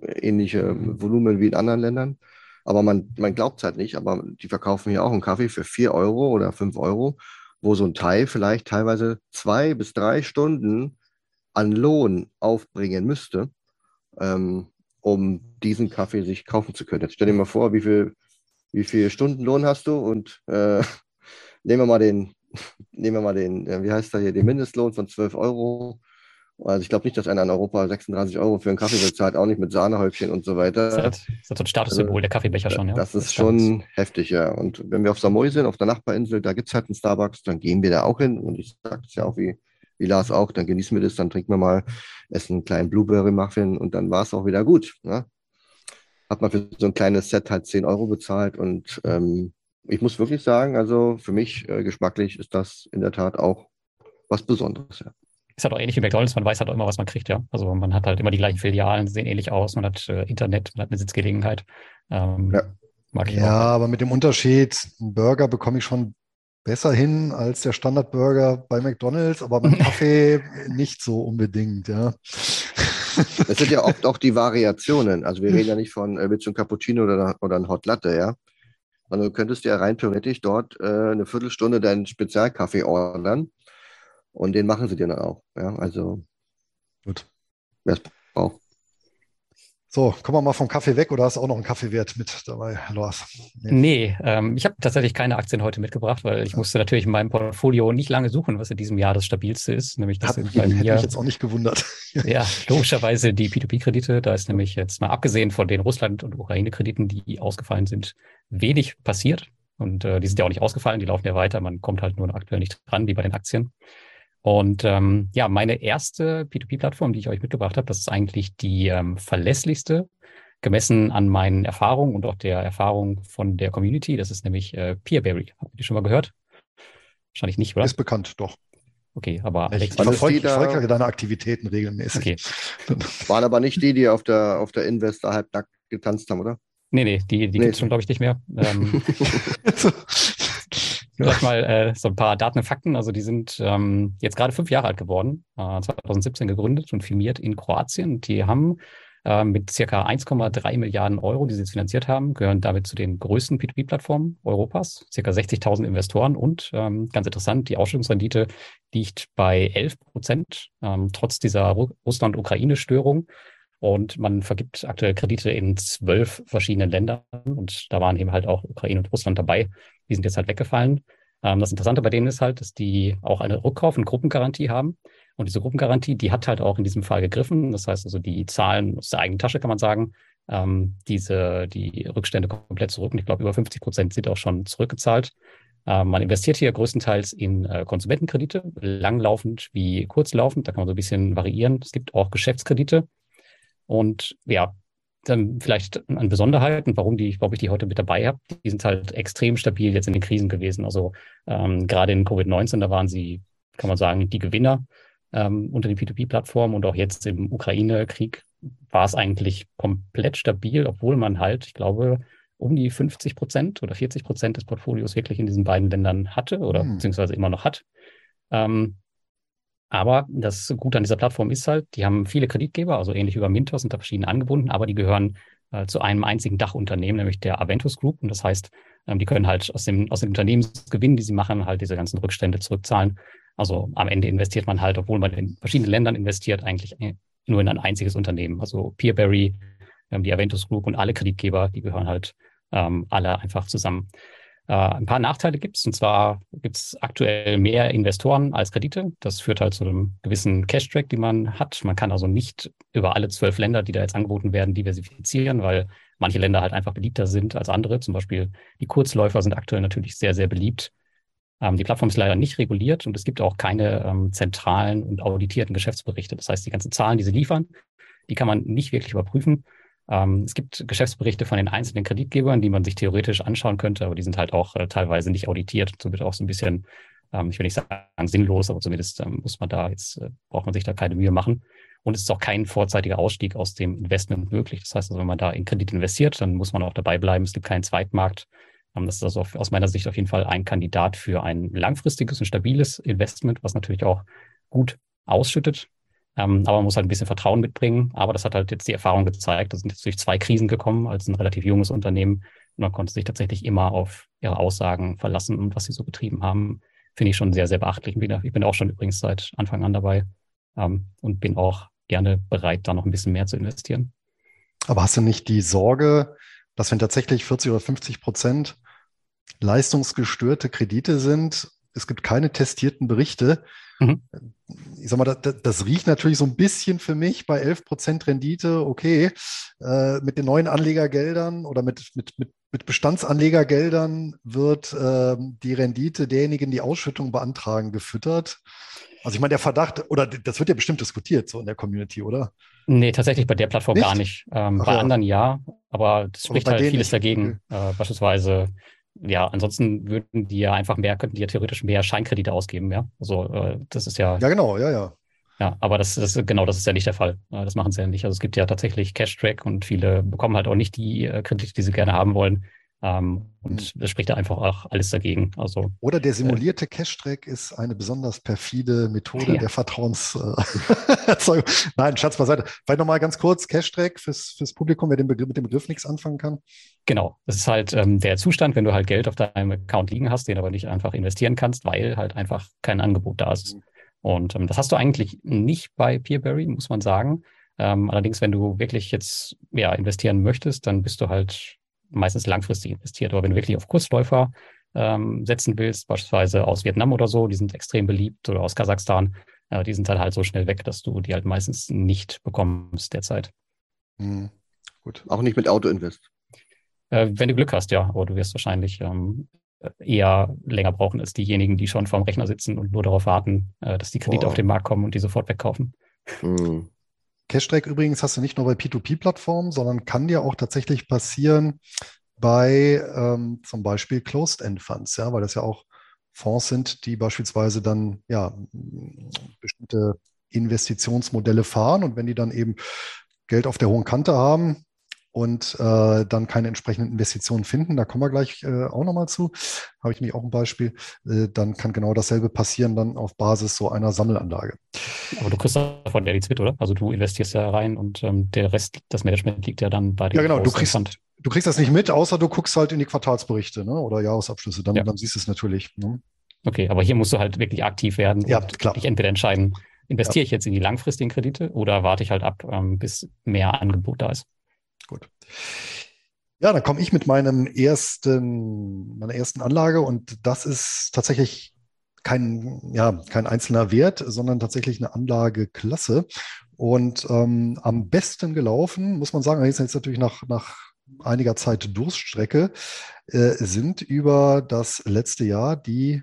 ähnliche Volumen wie in anderen Ländern. Aber man, man glaubt es halt nicht. Aber die verkaufen hier auch einen Kaffee für 4 Euro oder 5 Euro, wo so ein Thai vielleicht teilweise zwei bis drei Stunden an Lohn aufbringen müsste. Ähm, um diesen Kaffee sich kaufen zu können. Jetzt stell dir mal vor, wie viel, wie viel Stundenlohn hast du und äh, nehmen wir mal den, nehmen wir mal den, wie heißt der hier, den Mindestlohn von 12 Euro. Also ich glaube nicht, dass einer in Europa 36 Euro für einen Kaffee bezahlt, auch nicht mit Sahnehäubchen und so weiter. Das ist, das ist ein Statussymbol, also, der Kaffeebecher schon, ja. Das ist schon heftig, ja. Und wenn wir auf Samoy sind, auf der Nachbarinsel, da gibt es halt einen Starbucks, dann gehen wir da auch hin. Und ich sage es ja auch wie, wie Lars auch, dann genießen wir das, dann trinken wir mal, essen einen kleinen Blueberry-Muffin und dann war es auch wieder gut. Ne? Hat man für so ein kleines Set halt 10 Euro bezahlt und ähm, ich muss wirklich sagen, also für mich äh, geschmacklich ist das in der Tat auch was Besonderes. Ja. Ist halt auch ähnlich wie McDonalds, man weiß halt auch immer, was man kriegt, ja. Also man hat halt immer die gleichen Filialen, sehen ähnlich aus, man hat äh, Internet, man hat eine Sitzgelegenheit. Ähm, ja. Mag ich ja, auch. aber mit dem Unterschied, einen Burger bekomme ich schon besser hin als der Standardburger bei McDonalds, aber beim Kaffee nicht so unbedingt, ja. Es sind ja oft auch die Variationen. Also wir reden ja nicht von äh, willst du ein Cappuccino oder, oder ein Hot Latte, ja. Also du könntest ja rein theoretisch dort äh, eine Viertelstunde deinen Spezialkaffee ordern und den machen sie dir dann auch. Ja, also gut. Wer es braucht. So, kommen wir mal vom Kaffee weg oder hast du auch noch einen Kaffeewert mit dabei, Lars? Nee, nee ähm, ich habe tatsächlich keine Aktien heute mitgebracht, weil ich ja. musste natürlich in meinem Portfolio nicht lange suchen, was in diesem Jahr das stabilste ist. Nämlich das Hat, bei mir, hätte mich jetzt auch nicht gewundert. ja, logischerweise die P2P-Kredite. Da ist nämlich jetzt mal abgesehen von den Russland- und Ukraine-Krediten, die ausgefallen sind, wenig passiert. Und äh, die sind ja auch nicht ausgefallen, die laufen ja weiter. Man kommt halt nur aktuell nicht dran, wie bei den Aktien. Und ähm, ja, meine erste P2P-Plattform, die ich euch mitgebracht habe, das ist eigentlich die ähm, verlässlichste, gemessen an meinen Erfahrungen und auch der Erfahrung von der Community. Das ist nämlich äh, Peerberry. Habt ihr die schon mal gehört? Wahrscheinlich nicht, oder? Ist bekannt, doch. Okay, aber Alex, ich verfolge, verfolge deine Aktivitäten regelmäßig. Okay. Waren aber nicht die, die auf der, auf der Investor halbnackt getanzt haben, oder? Nee, nee, die, die nee. gibt es schon, glaube ich, nicht mehr. Ähm, Vielleicht mal äh, so ein paar Daten und Fakten. Also die sind ähm, jetzt gerade fünf Jahre alt geworden, äh, 2017 gegründet und firmiert in Kroatien. Die haben äh, mit circa 1,3 Milliarden Euro, die sie jetzt finanziert haben, gehören damit zu den größten P2P-Plattformen Europas. Circa 60.000 Investoren und ähm, ganz interessant, die Ausschüttungsrendite liegt bei 11 Prozent, ähm, trotz dieser Russland-Ukraine-Störung. Und man vergibt aktuell Kredite in zwölf verschiedenen Ländern. Und da waren eben halt auch Ukraine und Russland dabei. Die sind jetzt halt weggefallen. Ähm, das Interessante bei denen ist halt, dass die auch eine Rückkauf- und Gruppengarantie haben. Und diese Gruppengarantie, die hat halt auch in diesem Fall gegriffen. Das heißt also, die zahlen aus der eigenen Tasche, kann man sagen, ähm, diese, die Rückstände komplett zurück. Und ich glaube, über 50 Prozent sind auch schon zurückgezahlt. Ähm, man investiert hier größtenteils in äh, Konsumentenkredite, langlaufend wie kurzlaufend. Da kann man so ein bisschen variieren. Es gibt auch Geschäftskredite. Und ja, dann vielleicht an Besonderheiten, warum die, warum ich die heute mit dabei habe. Die sind halt extrem stabil jetzt in den Krisen gewesen. Also ähm, gerade in Covid-19, da waren sie, kann man sagen, die Gewinner ähm, unter den P2P-Plattformen und auch jetzt im Ukraine-Krieg war es eigentlich komplett stabil, obwohl man halt, ich glaube, um die 50 Prozent oder 40 Prozent des Portfolios wirklich in diesen beiden Ländern hatte oder hm. beziehungsweise immer noch hat. Ähm, aber das Gute an dieser Plattform ist halt, die haben viele Kreditgeber, also ähnlich wie über Mintos sind da verschieden angebunden, aber die gehören äh, zu einem einzigen Dachunternehmen, nämlich der Aventus Group. Und das heißt, ähm, die können halt aus dem, aus dem Unternehmensgewinn, die sie machen, halt diese ganzen Rückstände zurückzahlen. Also am Ende investiert man halt, obwohl man in verschiedenen Ländern investiert, eigentlich nur in ein einziges Unternehmen. Also Peerberry, ähm, die Aventus Group und alle Kreditgeber, die gehören halt ähm, alle einfach zusammen. Äh, ein paar Nachteile gibt es. Und zwar gibt es aktuell mehr Investoren als Kredite. Das führt halt zu einem gewissen Cash-Track, den man hat. Man kann also nicht über alle zwölf Länder, die da jetzt angeboten werden, diversifizieren, weil manche Länder halt einfach beliebter sind als andere. Zum Beispiel die Kurzläufer sind aktuell natürlich sehr, sehr beliebt. Ähm, die Plattform ist leider nicht reguliert und es gibt auch keine ähm, zentralen und auditierten Geschäftsberichte. Das heißt, die ganzen Zahlen, die sie liefern, die kann man nicht wirklich überprüfen. Ähm, es gibt Geschäftsberichte von den einzelnen Kreditgebern, die man sich theoretisch anschauen könnte, aber die sind halt auch äh, teilweise nicht auditiert. Somit auch so ein bisschen, ähm, ich will nicht sagen sinnlos, aber zumindest ähm, muss man da jetzt, äh, braucht man sich da keine Mühe machen. Und es ist auch kein vorzeitiger Ausstieg aus dem Investment möglich. Das heißt also, wenn man da in Kredit investiert, dann muss man auch dabei bleiben. Es gibt keinen Zweitmarkt. Ähm, das ist also aus meiner Sicht auf jeden Fall ein Kandidat für ein langfristiges und stabiles Investment, was natürlich auch gut ausschüttet. Ähm, aber man muss halt ein bisschen Vertrauen mitbringen. Aber das hat halt jetzt die Erfahrung gezeigt. Da sind jetzt durch zwei Krisen gekommen als ein relativ junges Unternehmen. Und man konnte sich tatsächlich immer auf ihre Aussagen verlassen und was sie so betrieben haben. Finde ich schon sehr, sehr beachtlich. Ich bin auch schon übrigens seit Anfang an dabei ähm, und bin auch gerne bereit, da noch ein bisschen mehr zu investieren. Aber hast du nicht die Sorge, dass wenn tatsächlich 40 oder 50 Prozent leistungsgestörte Kredite sind, es gibt keine testierten Berichte, Mhm. Ich sag mal, das, das, riecht natürlich so ein bisschen für mich bei 11 Prozent Rendite, okay, äh, mit den neuen Anlegergeldern oder mit, mit, mit, mit Bestandsanlegergeldern wird äh, die Rendite derjenigen, die Ausschüttung beantragen, gefüttert. Also ich meine, der Verdacht, oder das wird ja bestimmt diskutiert so in der Community, oder? Nee, tatsächlich bei der Plattform nicht? gar nicht. Ähm, bei ja. anderen ja, aber das spricht halt vieles dagegen. Äh, beispielsweise ja, ansonsten würden die ja einfach mehr, könnten die ja theoretisch mehr Scheinkredite ausgeben, ja. Also äh, das ist ja. Ja, genau, ja, ja. Ja, aber das, das genau, das ist ja nicht der Fall. Äh, das machen sie ja nicht. Also es gibt ja tatsächlich Cash-Track und viele bekommen halt auch nicht die äh, Kredite, die sie gerne haben wollen. Ähm, und mhm. das spricht ja einfach auch alles dagegen. Also, Oder der äh, simulierte äh, Cash-Track ist eine besonders perfide Methode ja. der Vertrauenserzeugung. Nein, Schatz beiseite. Vielleicht nochmal ganz kurz Cash-Track fürs, fürs Publikum, wer den Begriff, mit dem Begriff nichts anfangen kann. Genau, das ist halt ähm, der Zustand, wenn du halt Geld auf deinem Account liegen hast, den aber nicht einfach investieren kannst, weil halt einfach kein Angebot da ist. Mhm. Und ähm, das hast du eigentlich nicht bei Peerberry, muss man sagen. Ähm, allerdings, wenn du wirklich jetzt ja, investieren möchtest, dann bist du halt meistens langfristig investiert. Aber wenn du wirklich auf Kurzläufer ähm, setzen willst, beispielsweise aus Vietnam oder so, die sind extrem beliebt oder aus Kasachstan, äh, die sind dann halt so schnell weg, dass du die halt meistens nicht bekommst derzeit. Mhm. Gut. Auch nicht mit Autoinvest. Äh, wenn du Glück hast, ja, aber du wirst wahrscheinlich ähm, eher länger brauchen als diejenigen, die schon vorm Rechner sitzen und nur darauf warten, äh, dass die Kredite wow. auf den Markt kommen und die sofort wegkaufen. Mhm. Cashtrack übrigens hast du nicht nur bei P2P-Plattformen, sondern kann dir auch tatsächlich passieren bei ähm, zum Beispiel Closed-End-Funds, ja, weil das ja auch Fonds sind, die beispielsweise dann ja bestimmte Investitionsmodelle fahren und wenn die dann eben Geld auf der hohen Kante haben, und äh, dann keine entsprechenden Investitionen finden. Da kommen wir gleich äh, auch nochmal zu. Habe ich nämlich auch ein Beispiel. Äh, dann kann genau dasselbe passieren dann auf Basis so einer Sammelanlage. Aber du kriegst davon ja nichts mit, oder? Also du investierst ja rein und ähm, der Rest, das Management liegt ja dann bei dir. Ja, genau. Du kriegst, du kriegst das nicht mit, außer du guckst halt in die Quartalsberichte ne? oder Jahresabschlüsse. Dann, ja. dann siehst du es natürlich. Ne? Okay, aber hier musst du halt wirklich aktiv werden ja, und klar. dich entweder entscheiden, investiere ja. ich jetzt in die langfristigen Kredite oder warte ich halt ab, ähm, bis mehr Angebot da ist. Gut. Ja, dann komme ich mit meinem ersten, meiner ersten Anlage und das ist tatsächlich kein, ja, kein einzelner Wert, sondern tatsächlich eine Anlageklasse. Und ähm, am besten gelaufen, muss man sagen, jetzt natürlich nach, nach einiger Zeit Durststrecke, äh, sind über das letzte Jahr die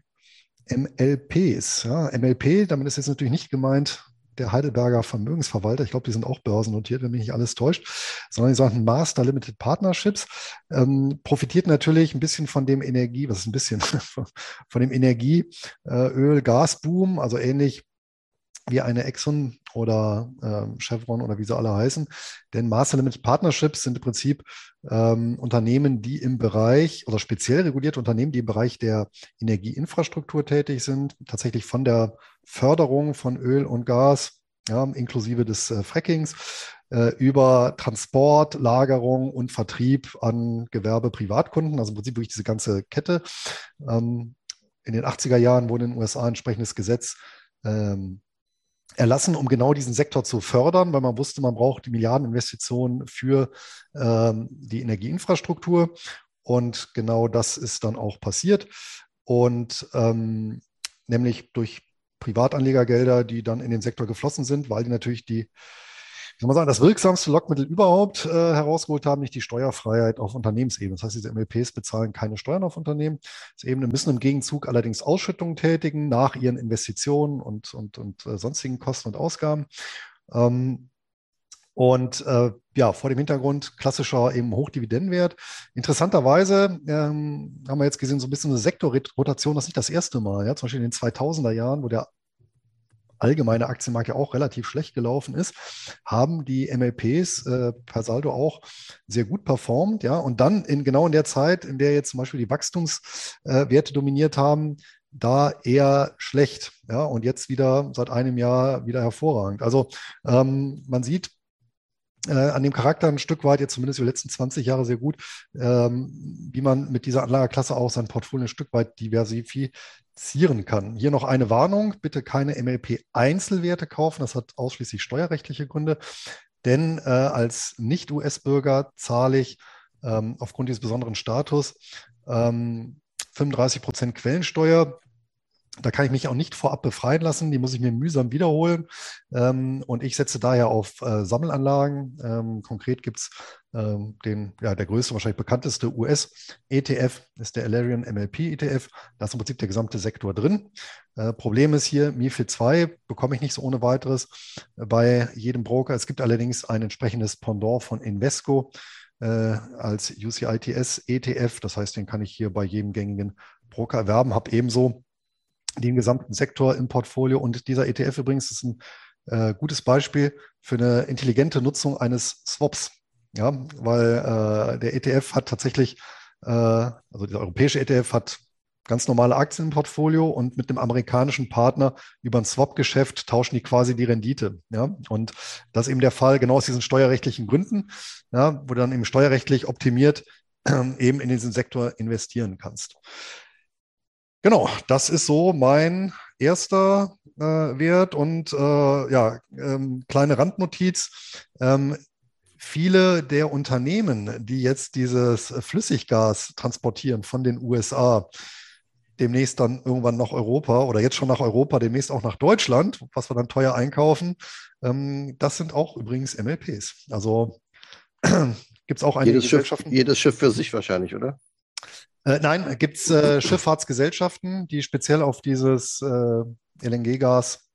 MLPs. Ja, MLP, damit ist jetzt natürlich nicht gemeint der Heidelberger Vermögensverwalter, ich glaube, die sind auch börsennotiert, wenn mich nicht alles täuscht, sondern die sagen Master Limited Partnerships, ähm, profitiert natürlich ein bisschen von dem Energie, was ist ein bisschen, von dem Energie, äh, Öl, Gasboom, also ähnlich wie eine Exxon oder äh, Chevron oder wie sie alle heißen. Denn Master Limited Partnerships sind im Prinzip ähm, Unternehmen, die im Bereich oder speziell regulierte Unternehmen, die im Bereich der Energieinfrastruktur tätig sind, tatsächlich von der Förderung von Öl und Gas, ja, inklusive des äh, Frackings, äh, über Transport, Lagerung und Vertrieb an Gewerbe, Privatkunden, also im Prinzip durch diese ganze Kette. Ähm, in den 80er Jahren wurde in den USA ein entsprechendes Gesetz ähm, erlassen, um genau diesen Sektor zu fördern, weil man wusste, man braucht die Milliardeninvestitionen für ähm, die Energieinfrastruktur. Und genau das ist dann auch passiert. Und ähm, nämlich durch Privatanlegergelder, die dann in den Sektor geflossen sind, weil die natürlich die soll man sagen, das wirksamste Lockmittel überhaupt äh, herausgeholt haben, nicht die Steuerfreiheit auf Unternehmensebene. Das heißt, diese MLPs bezahlen keine Steuern auf Unternehmensebene, müssen im Gegenzug allerdings Ausschüttungen tätigen nach ihren Investitionen und, und, und äh, sonstigen Kosten und Ausgaben. Ähm, und äh, ja, vor dem Hintergrund klassischer eben Hochdividendenwert. Interessanterweise ähm, haben wir jetzt gesehen, so ein bisschen eine Sektorrotation, das ist nicht das erste Mal. Ja? Zum Beispiel in den 2000er Jahren, wo der allgemeine Aktienmarkt ja auch relativ schlecht gelaufen ist, haben die MLPs äh, per Saldo auch sehr gut performt. Ja? Und dann in genau in der Zeit, in der jetzt zum Beispiel die Wachstumswerte äh, dominiert haben, da eher schlecht. Ja, und jetzt wieder seit einem Jahr wieder hervorragend. Also ähm, man sieht, äh, an dem Charakter ein Stück weit, jetzt zumindest die letzten 20 Jahre sehr gut, ähm, wie man mit dieser Anlageklasse auch sein Portfolio ein Stück weit diversifizieren kann. Hier noch eine Warnung, bitte keine MLP-Einzelwerte kaufen, das hat ausschließlich steuerrechtliche Gründe, denn äh, als Nicht-US-Bürger zahle ich ähm, aufgrund dieses besonderen Status ähm, 35 Prozent Quellensteuer da kann ich mich auch nicht vorab befreien lassen. Die muss ich mir mühsam wiederholen. Ähm, und ich setze daher auf äh, Sammelanlagen. Ähm, konkret gibt es ähm, den, ja, der größte, wahrscheinlich bekannteste US-ETF, ist der Alerian MLP ETF. Da ist im Prinzip der gesamte Sektor drin. Äh, Problem ist hier, MIFID 2 bekomme ich nicht so ohne weiteres bei jedem Broker. Es gibt allerdings ein entsprechendes Pendant von Invesco äh, als UCITS ETF. Das heißt, den kann ich hier bei jedem gängigen Broker erwerben, habe ebenso den gesamten Sektor im Portfolio. Und dieser ETF übrigens ist ein äh, gutes Beispiel für eine intelligente Nutzung eines Swaps. Ja, weil äh, der ETF hat tatsächlich, äh, also der europäische ETF hat ganz normale Aktien im Portfolio und mit einem amerikanischen Partner über ein Swap-Geschäft tauschen die quasi die Rendite. Ja, und das ist eben der Fall genau aus diesen steuerrechtlichen Gründen, ja, wo du dann eben steuerrechtlich optimiert äh, eben in diesen Sektor investieren kannst. Genau, das ist so mein erster äh, Wert und äh, ja, ähm, kleine Randnotiz. Ähm, viele der Unternehmen, die jetzt dieses Flüssiggas transportieren von den USA, demnächst dann irgendwann nach Europa oder jetzt schon nach Europa, demnächst auch nach Deutschland, was wir dann teuer einkaufen, ähm, das sind auch übrigens MLPs. Also gibt es auch einige jedes Gesellschaften. Schiff, jedes Schiff für sich wahrscheinlich, oder? Äh, nein, gibt es äh, Schifffahrtsgesellschaften, die speziell auf dieses äh, LNG-Gas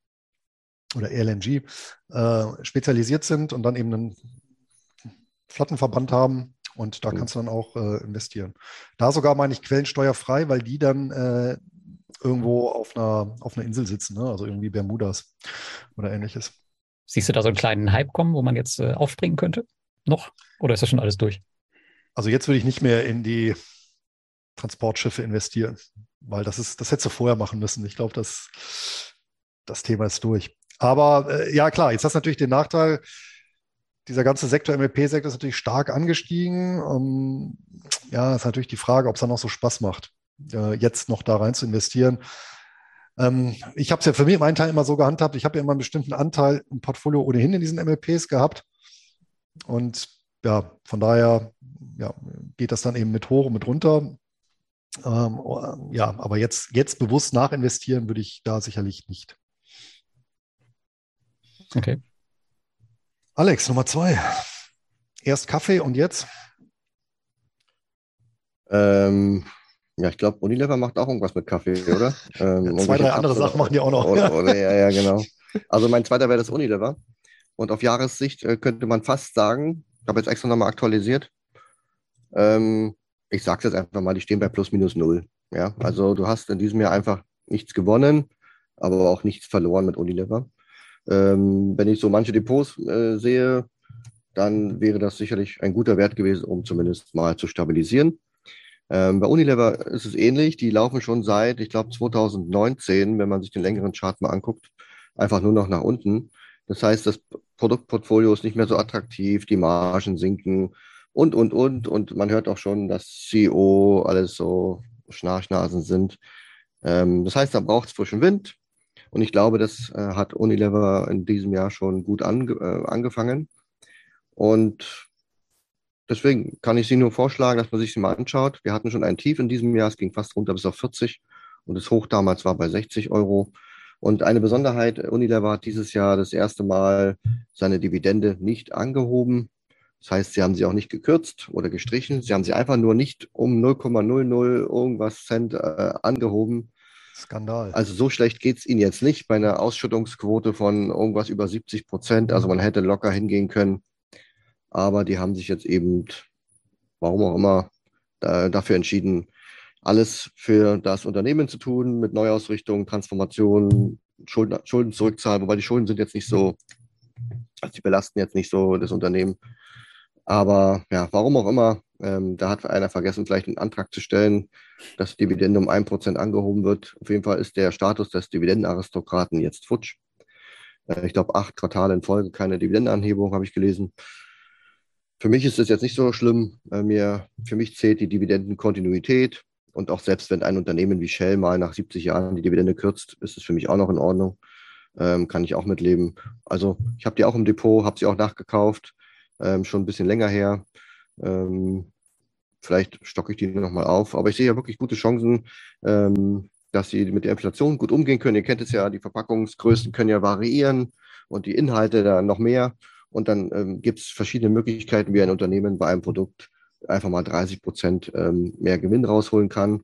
oder LNG äh, spezialisiert sind und dann eben einen Flottenverband haben und da kannst du dann auch äh, investieren. Da sogar meine ich quellensteuerfrei, weil die dann äh, irgendwo auf einer, auf einer Insel sitzen, ne? also irgendwie Bermudas oder ähnliches. Siehst du da so einen kleinen Hype kommen, wo man jetzt äh, aufspringen könnte? Noch? Oder ist das schon alles durch? Also jetzt würde ich nicht mehr in die Transportschiffe investieren, weil das ist, das hättest du vorher machen müssen. Ich glaube, das, das Thema ist durch. Aber äh, ja, klar, jetzt hast du natürlich den Nachteil, dieser ganze Sektor, MLP-Sektor ist natürlich stark angestiegen. Um, ähm, ja, ist natürlich die Frage, ob es dann noch so Spaß macht, äh, jetzt noch da rein zu investieren. Ähm, ich habe es ja für mich meinen Teil immer so gehandhabt, ich habe ja immer einen bestimmten Anteil im Portfolio ohnehin in diesen MLPs gehabt. Und ja, von daher ja, geht das dann eben mit hoch und mit runter. Ähm, ja, aber jetzt, jetzt bewusst nachinvestieren würde ich da sicherlich nicht. Okay. Alex, Nummer zwei. Erst Kaffee und jetzt? Ähm, ja, ich glaube, Unilever macht auch irgendwas mit Kaffee, oder? Ähm, Zwei, drei andere Sachen machen die auch noch. Oder, oder, ja, ja, genau. Also mein zweiter wäre das Unilever. Und auf Jahressicht äh, könnte man fast sagen, ich habe jetzt extra nochmal aktualisiert, ähm, ich sage es jetzt einfach mal, die stehen bei plus minus null. Ja, also du hast in diesem Jahr einfach nichts gewonnen, aber auch nichts verloren mit Unilever. Ähm, wenn ich so manche Depots äh, sehe, dann wäre das sicherlich ein guter Wert gewesen, um zumindest mal zu stabilisieren. Ähm, bei Unilever ist es ähnlich. Die laufen schon seit, ich glaube, 2019, wenn man sich den längeren Chart mal anguckt, einfach nur noch nach unten. Das heißt, das Produktportfolio ist nicht mehr so attraktiv, die Margen sinken und, und, und. Und man hört auch schon, dass CEO alles so Schnarchnasen sind. Ähm, das heißt, da braucht es frischen Wind. Und ich glaube, das äh, hat Unilever in diesem Jahr schon gut ange äh, angefangen. Und deswegen kann ich Sie nur vorschlagen, dass man sich sie mal anschaut. Wir hatten schon ein Tief in diesem Jahr, es ging fast runter bis auf 40 und das Hoch damals war bei 60 Euro. Und eine Besonderheit, Unilever hat dieses Jahr das erste Mal seine Dividende nicht angehoben. Das heißt, sie haben sie auch nicht gekürzt oder gestrichen. Sie haben sie einfach nur nicht um 0,00 irgendwas Cent äh, angehoben. Skandal. Also so schlecht geht es ihnen jetzt nicht bei einer Ausschüttungsquote von irgendwas über 70 Prozent. Also man hätte locker hingehen können. Aber die haben sich jetzt eben, warum auch immer, da, dafür entschieden, alles für das Unternehmen zu tun, mit Neuausrichtung, Transformation, Schulden, Schulden zurückzahlen, wobei die Schulden sind jetzt nicht so, also die belasten jetzt nicht so das Unternehmen. Aber ja, warum auch immer, ähm, da hat einer vergessen, vielleicht einen Antrag zu stellen, dass Dividende um ein Prozent angehoben wird. Auf jeden Fall ist der Status des Dividendenaristokraten jetzt futsch. Äh, ich glaube, acht Quartale in Folge keine Dividendenanhebung, habe ich gelesen. Für mich ist es jetzt nicht so schlimm. Äh, mir, für mich zählt die Dividendenkontinuität. Und auch selbst wenn ein Unternehmen wie Shell mal nach 70 Jahren die Dividende kürzt, ist es für mich auch noch in Ordnung. Ähm, kann ich auch mitleben. Also ich habe die auch im Depot, habe sie auch nachgekauft, ähm, schon ein bisschen länger her. Ähm, vielleicht stocke ich die nochmal auf. Aber ich sehe ja wirklich gute Chancen, ähm, dass sie mit der Inflation gut umgehen können. Ihr kennt es ja, die Verpackungsgrößen können ja variieren und die Inhalte dann noch mehr. Und dann ähm, gibt es verschiedene Möglichkeiten, wie ein Unternehmen bei einem Produkt einfach mal 30 Prozent ähm, mehr Gewinn rausholen kann.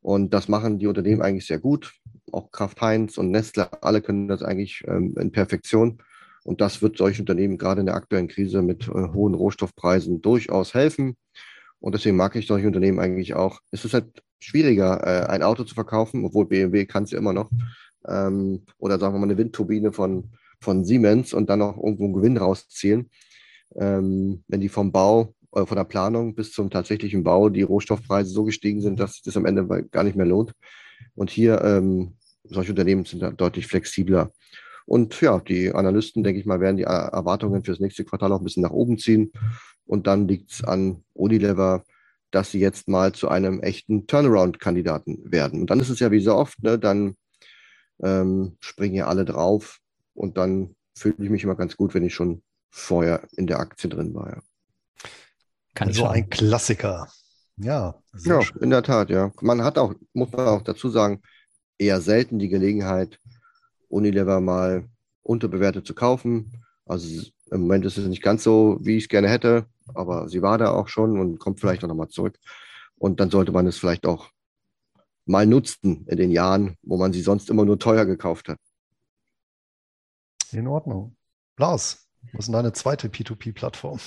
Und das machen die Unternehmen eigentlich sehr gut. Auch Kraft Heinz und Nestle, alle können das eigentlich ähm, in Perfektion. Und das wird solchen Unternehmen gerade in der aktuellen Krise mit äh, hohen Rohstoffpreisen durchaus helfen. Und deswegen mag ich solche Unternehmen eigentlich auch. Es ist halt schwieriger, äh, ein Auto zu verkaufen, obwohl BMW kann es ja immer noch. Ähm, oder sagen wir mal eine Windturbine von, von Siemens und dann auch irgendwo einen Gewinn rausziehen. Ähm, wenn die vom Bau äh, von der Planung bis zum tatsächlichen Bau die Rohstoffpreise so gestiegen sind, dass das am Ende gar nicht mehr lohnt. Und hier ähm, solche Unternehmen sind da deutlich flexibler. Und ja, die Analysten, denke ich mal, werden die Erwartungen für das nächste Quartal auch ein bisschen nach oben ziehen. Und dann liegt es an Unilever, dass sie jetzt mal zu einem echten Turnaround-Kandidaten werden. Und dann ist es ja wie so oft, ne, dann ähm, springen ja alle drauf und dann fühle ich mich immer ganz gut, wenn ich schon vorher in der Aktie drin war. Ja. Kann also ein Klassiker. Ja, ja schön. in der Tat, ja. Man hat auch, muss man auch dazu sagen, eher selten die Gelegenheit, Unilever mal unterbewertet zu kaufen. Also im Moment ist es nicht ganz so, wie ich es gerne hätte, aber sie war da auch schon und kommt vielleicht auch nochmal zurück. Und dann sollte man es vielleicht auch mal nutzen in den Jahren, wo man sie sonst immer nur teuer gekauft hat. In Ordnung. Lars, was ist denn deine zweite P2P-Plattform?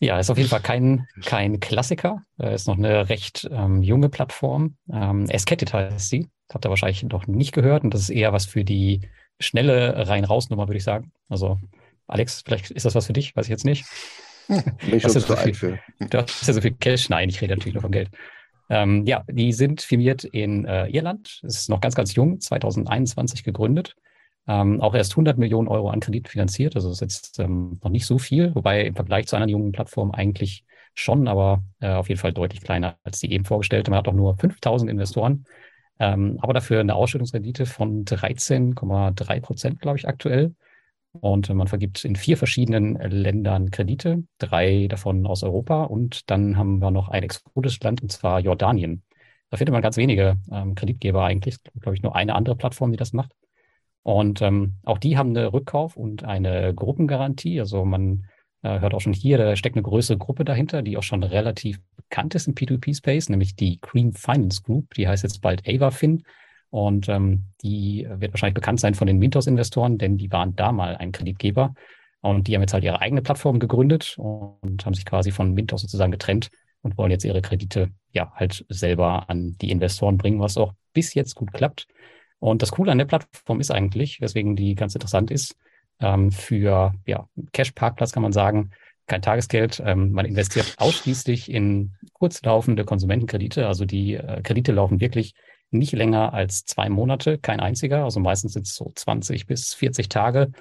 Ja, ist auf jeden Fall kein, kein Klassiker. Ist noch eine recht ähm, junge Plattform. Ähm, Esketit heißt sie. habt ihr wahrscheinlich noch nicht gehört. Und das ist eher was für die schnelle Rein-Raus-Nummer, würde ich sagen. Also, Alex, vielleicht ist das was für dich, weiß ich jetzt nicht. Ich schon zu alt für. Du hast ja so viel Cash. Nein, ich rede natürlich nur vom Geld. Ähm, ja, die sind firmiert in äh, Irland. Es ist noch ganz, ganz jung, 2021 gegründet. Ähm, auch erst 100 Millionen Euro an Kredit finanziert. Also ist jetzt ähm, noch nicht so viel, wobei im Vergleich zu anderen jungen Plattformen eigentlich schon, aber äh, auf jeden Fall deutlich kleiner als die eben vorgestellte. Man hat auch nur 5000 Investoren, ähm, aber dafür eine Ausschüttungsrendite von 13,3 Prozent, glaube ich, aktuell. Und man vergibt in vier verschiedenen Ländern Kredite, drei davon aus Europa. Und dann haben wir noch ein exotisches Land, und zwar Jordanien. Da findet man ganz wenige ähm, Kreditgeber eigentlich. Glaube ich, nur eine andere Plattform, die das macht. Und ähm, auch die haben eine Rückkauf und eine Gruppengarantie. Also man hört auch schon hier, da steckt eine größere Gruppe dahinter, die auch schon relativ bekannt ist im P2P-Space, nämlich die Cream Finance Group. Die heißt jetzt bald AvaFin. Und ähm, die wird wahrscheinlich bekannt sein von den Mintos-Investoren, denn die waren da mal ein Kreditgeber. Und die haben jetzt halt ihre eigene Plattform gegründet und haben sich quasi von Mintos sozusagen getrennt und wollen jetzt ihre Kredite ja halt selber an die Investoren bringen, was auch bis jetzt gut klappt. Und das Coole an der Plattform ist eigentlich, weswegen die ganz interessant ist, ähm, für ja, Cash-Parkplatz kann man sagen, kein Tagesgeld. Ähm, man investiert ausschließlich in kurzlaufende Konsumentenkredite. Also die äh, Kredite laufen wirklich nicht länger als zwei Monate, kein einziger. Also meistens sind es so 20 bis 40 Tage.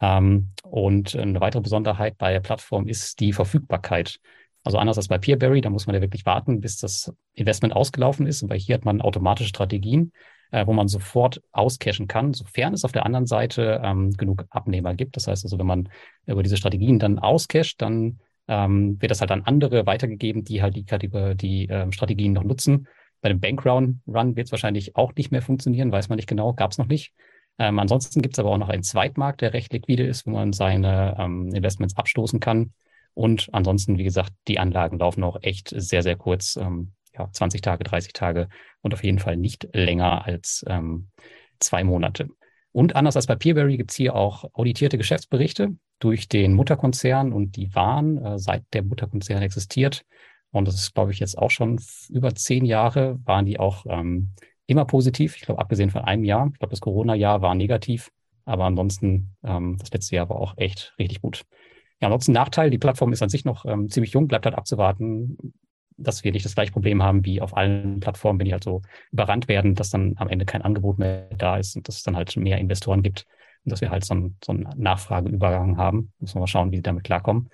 Ähm, und eine weitere Besonderheit bei der Plattform ist die Verfügbarkeit. Also anders als bei Peerberry, da muss man ja wirklich warten, bis das Investment ausgelaufen ist. Bei hier hat man automatische Strategien, äh, wo man sofort auscashen kann, sofern es auf der anderen Seite ähm, genug Abnehmer gibt. Das heißt also, wenn man über diese Strategien dann auscasht, dann ähm, wird das halt an andere weitergegeben, die halt die, die, die ähm, Strategien noch nutzen. Bei dem Bankrun Run wird es wahrscheinlich auch nicht mehr funktionieren, weiß man nicht genau, gab es noch nicht. Ähm, ansonsten gibt es aber auch noch einen Zweitmarkt, der recht liquide ist, wo man seine ähm, Investments abstoßen kann. Und ansonsten, wie gesagt, die Anlagen laufen auch echt sehr, sehr kurz, ähm, ja, 20 Tage, 30 Tage und auf jeden Fall nicht länger als ähm, zwei Monate. Und anders als bei Peerberry gibt es hier auch auditierte Geschäftsberichte durch den Mutterkonzern und die waren, äh, seit der Mutterkonzern existiert, und das ist, glaube ich, jetzt auch schon über zehn Jahre, waren die auch ähm, immer positiv. Ich glaube, abgesehen von einem Jahr. Ich glaube, das Corona-Jahr war negativ. Aber ansonsten, ähm, das letzte Jahr war auch echt richtig gut. Ja, ansonsten Nachteil, die Plattform ist an sich noch ähm, ziemlich jung, bleibt halt abzuwarten, dass wir nicht das gleiche Problem haben wie auf allen Plattformen, wenn die halt so überrannt werden, dass dann am Ende kein Angebot mehr da ist und dass es dann halt mehr Investoren gibt und dass wir halt so, ein, so einen Nachfrageübergang haben. Müssen wir mal schauen, wie die damit klarkommen.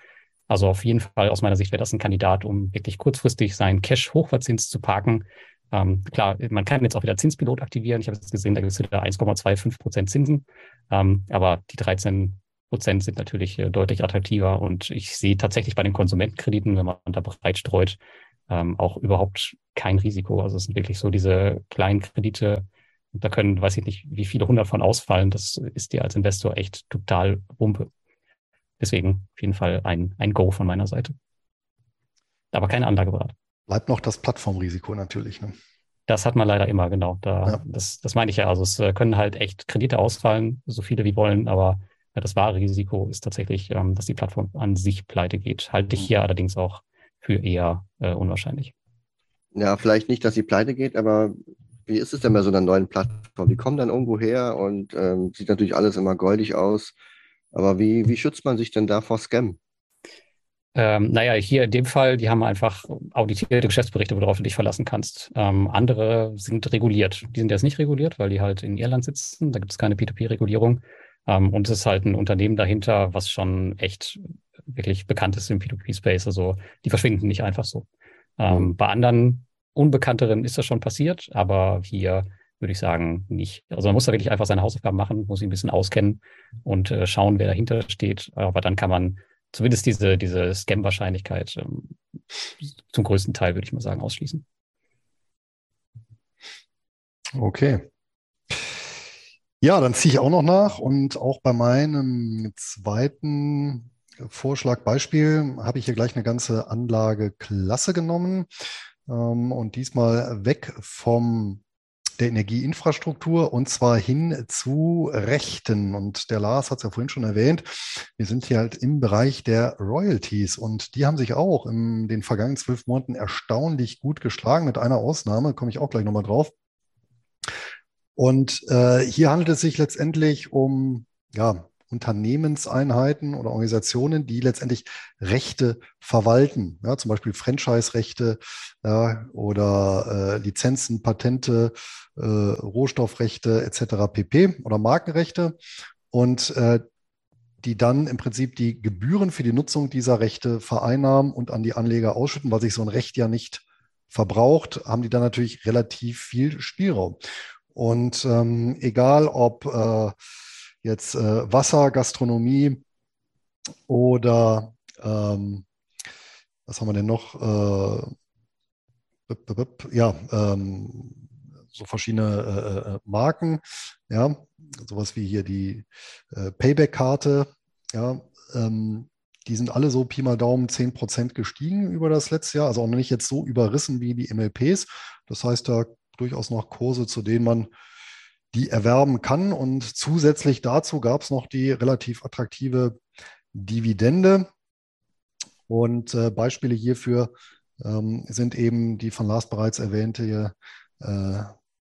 Also auf jeden Fall aus meiner Sicht wäre das ein Kandidat, um wirklich kurzfristig seinen Cash hochverzinst zu parken. Ähm, klar, man kann jetzt auch wieder Zinspilot aktivieren. Ich habe jetzt gesehen, da gibt es wieder 1,25 Prozent Zinsen. Ähm, aber die 13 Prozent sind natürlich äh, deutlich attraktiver. Und ich sehe tatsächlich bei den Konsumentenkrediten, wenn man da breit streut, ähm, auch überhaupt kein Risiko. Also es sind wirklich so diese kleinen Kredite. Da können, weiß ich nicht, wie viele hundert von ausfallen. Das ist dir als Investor echt total Wumpe. Deswegen auf jeden Fall ein, ein Go von meiner Seite. Aber keine Anlageberatung. Bleibt noch das Plattformrisiko natürlich. Ne? Das hat man leider immer, genau. Da, ja. das, das meine ich ja. Also es äh, können halt echt Kredite ausfallen, so viele wie wollen, aber das wahre Risiko ist tatsächlich, ähm, dass die Plattform an sich pleite geht. Halte ich mhm. hier allerdings auch für eher äh, unwahrscheinlich. Ja, vielleicht nicht, dass sie pleite geht, aber wie ist es denn bei so einer neuen Plattform? Die kommen dann irgendwo her und ähm, sieht natürlich alles immer goldig aus. Aber wie, wie schützt man sich denn da vor Scam? Ähm, naja, hier in dem Fall, die haben einfach auditierte Geschäftsberichte, worauf du dich verlassen kannst. Ähm, andere sind reguliert. Die sind jetzt nicht reguliert, weil die halt in Irland sitzen. Da gibt es keine P2P-Regulierung. Ähm, und es ist halt ein Unternehmen dahinter, was schon echt wirklich bekannt ist im P2P-Space. Also die verschwinden nicht einfach so. Ähm, mhm. Bei anderen Unbekannteren ist das schon passiert, aber hier würde ich sagen, nicht. Also man muss da wirklich einfach seine Hausaufgaben machen, muss sich ein bisschen auskennen und äh, schauen, wer dahinter steht. Aber dann kann man zumindest diese, diese Scam-Wahrscheinlichkeit ähm, zum größten Teil, würde ich mal sagen, ausschließen. Okay. Ja, dann ziehe ich auch noch nach und auch bei meinem zweiten Vorschlag, Beispiel, habe ich hier gleich eine ganze Anlageklasse genommen ähm, und diesmal weg vom der Energieinfrastruktur und zwar hin zu Rechten. Und der Lars hat es ja vorhin schon erwähnt, wir sind hier halt im Bereich der Royalties und die haben sich auch in den vergangenen zwölf Monaten erstaunlich gut geschlagen, mit einer Ausnahme, komme ich auch gleich nochmal drauf. Und äh, hier handelt es sich letztendlich um ja, Unternehmenseinheiten oder Organisationen, die letztendlich Rechte verwalten, ja, zum Beispiel Franchise-Rechte ja, oder äh, Lizenzen, Patente, äh, Rohstoffrechte etc. pp. oder Markenrechte und äh, die dann im Prinzip die Gebühren für die Nutzung dieser Rechte vereinnahmen und an die Anleger ausschütten, weil sich so ein Recht ja nicht verbraucht, haben die dann natürlich relativ viel Spielraum. Und ähm, egal ob äh, jetzt äh, Wasser, Gastronomie oder ähm, was haben wir denn noch? Äh, ja, ähm, so verschiedene äh, äh, Marken, ja, sowas wie hier die äh, Payback-Karte, ja, ähm, die sind alle so Pi mal Daumen 10% gestiegen über das letzte Jahr, also auch noch nicht jetzt so überrissen wie die MLPs. Das heißt, da durchaus noch Kurse, zu denen man die erwerben kann. Und zusätzlich dazu gab es noch die relativ attraktive Dividende. Und äh, Beispiele hierfür ähm, sind eben die von Lars bereits erwähnte äh,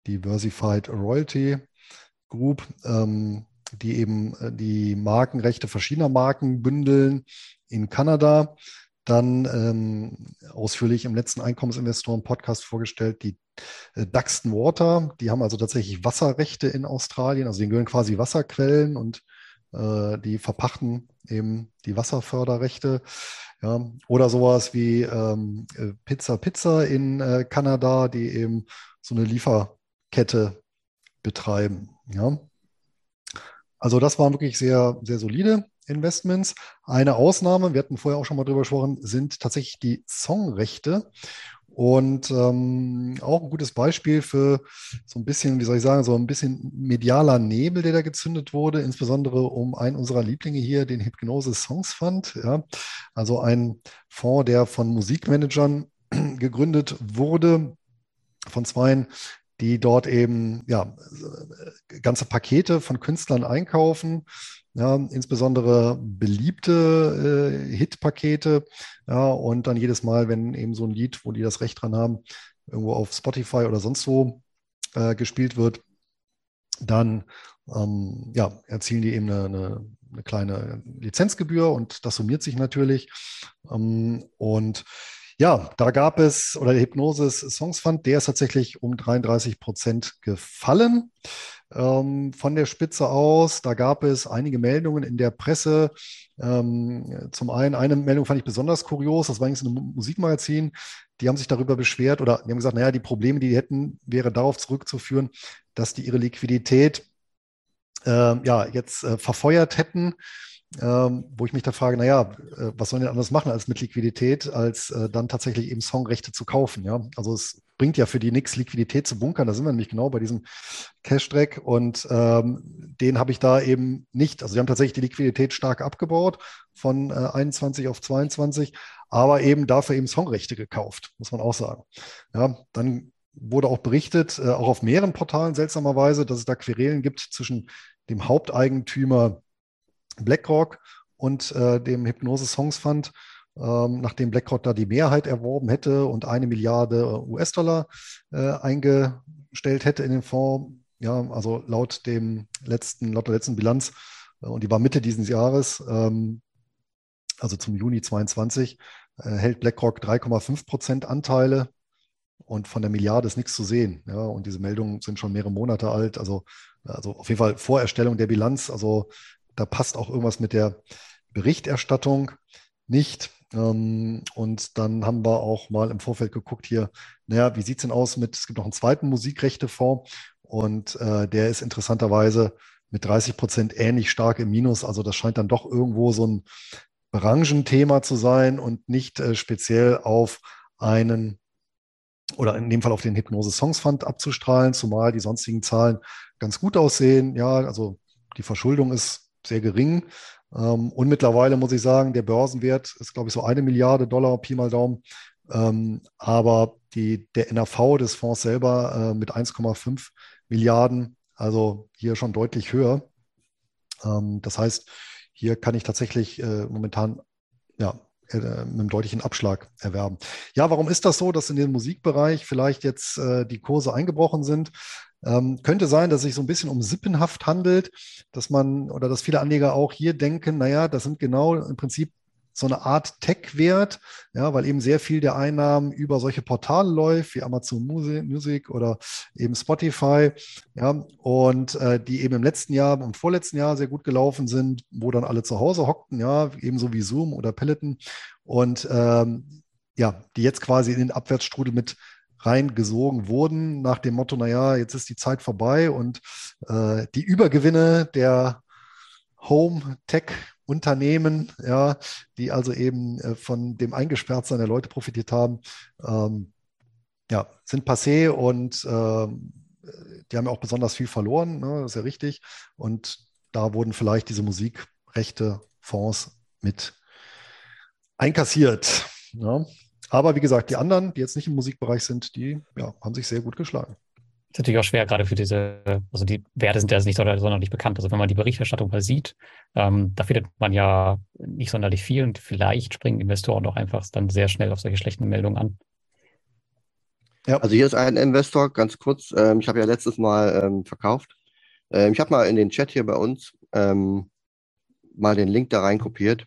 Diversified Royalty Group, ähm, die eben äh, die Markenrechte verschiedener Marken bündeln in Kanada. Dann ähm, ausführlich im letzten Einkommensinvestoren-Podcast vorgestellt, die Duxton Water. Die haben also tatsächlich Wasserrechte in Australien, also denen gehören quasi Wasserquellen und äh, die verpachten eben die Wasserförderrechte. Ja. Oder sowas wie ähm, äh, Pizza Pizza in äh, Kanada, die eben so eine Lieferkette betreiben. Ja. Also das waren wirklich sehr, sehr solide Investments. Eine Ausnahme, wir hatten vorher auch schon mal drüber gesprochen, sind tatsächlich die Songrechte. Und ähm, auch ein gutes Beispiel für so ein bisschen, wie soll ich sagen, so ein bisschen medialer Nebel, der da gezündet wurde, insbesondere um einen unserer Lieblinge hier, den Hypnose Songs Fund. Ja? Also ein Fonds, der von Musikmanagern gegründet wurde, von zweien, die dort eben ja, ganze Pakete von Künstlern einkaufen, ja, insbesondere beliebte äh, Hit-Pakete. Ja, und dann jedes Mal, wenn eben so ein Lied, wo die das Recht dran haben, irgendwo auf Spotify oder sonst wo äh, gespielt wird, dann ähm, ja, erzielen die eben eine, eine, eine, kleine Lizenzgebühr und das summiert sich natürlich. Ähm, und ja, da gab es, oder der Hypnosis Songs Fund, der ist tatsächlich um 33 Prozent gefallen ähm, von der Spitze aus. Da gab es einige Meldungen in der Presse. Ähm, zum einen, eine Meldung fand ich besonders kurios, das war eigentlich ein Musikmagazin. Die haben sich darüber beschwert oder die haben gesagt, naja, die Probleme, die die hätten, wäre darauf zurückzuführen, dass die ihre Liquidität äh, ja, jetzt äh, verfeuert hätten ähm, wo ich mich da frage, naja, äh, was sollen die anders machen als mit Liquidität, als äh, dann tatsächlich eben Songrechte zu kaufen? Ja? Also es bringt ja für die nichts, Liquidität zu bunkern. Da sind wir nämlich genau bei diesem Cash-Track und ähm, den habe ich da eben nicht. Also sie haben tatsächlich die Liquidität stark abgebaut von äh, 21 auf 22, aber eben dafür eben Songrechte gekauft, muss man auch sagen. Ja, dann wurde auch berichtet, äh, auch auf mehreren Portalen seltsamerweise, dass es da Querelen gibt zwischen dem Haupteigentümer BlackRock und äh, dem Hypnose Songs Fund, ähm, nachdem BlackRock da die Mehrheit erworben hätte und eine Milliarde äh, US-Dollar äh, eingestellt hätte in den Fonds. Ja, also laut dem letzten, laut der letzten Bilanz, äh, und die war Mitte dieses Jahres, ähm, also zum Juni 22, äh, hält BlackRock 3,5 Prozent Anteile und von der Milliarde ist nichts zu sehen. Ja, und diese Meldungen sind schon mehrere Monate alt. Also, also auf jeden Fall Vorerstellung der Bilanz. Also da passt auch irgendwas mit der Berichterstattung nicht. Ähm, und dann haben wir auch mal im Vorfeld geguckt hier, naja, wie sieht es denn aus mit, es gibt noch einen zweiten Musikrechtefonds und äh, der ist interessanterweise mit 30 Prozent ähnlich stark im Minus. Also das scheint dann doch irgendwo so ein Branchenthema zu sein und nicht äh, speziell auf einen oder in dem Fall auf den Hypnose Songs Fund abzustrahlen, zumal die sonstigen Zahlen ganz gut aussehen. Ja, also die Verschuldung ist sehr gering. Ähm, und mittlerweile muss ich sagen, der Börsenwert ist, glaube ich, so eine Milliarde Dollar, Pi mal Daumen. Ähm, aber die, der NAV des Fonds selber äh, mit 1,5 Milliarden, also hier schon deutlich höher. Ähm, das heißt, hier kann ich tatsächlich äh, momentan ja, äh, mit einem deutlichen Abschlag erwerben. Ja, warum ist das so, dass in dem Musikbereich vielleicht jetzt die Kurse eingebrochen sind? Ähm, könnte sein, dass es sich so ein bisschen um Sippenhaft handelt, dass man oder dass viele Anleger auch hier denken, naja, das sind genau im Prinzip so eine Art Tech-Wert, ja, weil eben sehr viel der Einnahmen über solche Portale läuft, wie Amazon Music oder eben Spotify, ja, und äh, die eben im letzten Jahr und vorletzten Jahr sehr gut gelaufen sind, wo dann alle zu Hause hockten, ja, ebenso wie Zoom oder Peloton und ähm, ja, die jetzt quasi in den Abwärtsstrudel mit reingesogen wurden, nach dem Motto, naja, jetzt ist die Zeit vorbei und äh, die Übergewinne der Home-Tech-Unternehmen, ja, die also eben äh, von dem Eingesperrtsein der Leute profitiert haben, ähm, ja, sind passé und äh, die haben ja auch besonders viel verloren, ne, das ist ja richtig. Und da wurden vielleicht diese Musikrechte, Fonds mit einkassiert. Ja. Aber wie gesagt, die anderen, die jetzt nicht im Musikbereich sind, die ja, haben sich sehr gut geschlagen. ist natürlich auch schwer, gerade für diese, also die Werte sind ja nicht sonderlich bekannt. Also wenn man die Berichterstattung mal sieht, ähm, da findet man ja nicht sonderlich viel und vielleicht springen Investoren auch einfach dann sehr schnell auf solche schlechten Meldungen an. Ja. Also hier ist ein Investor, ganz kurz, ähm, ich habe ja letztes Mal ähm, verkauft. Ähm, ich habe mal in den Chat hier bei uns ähm, mal den Link da rein kopiert.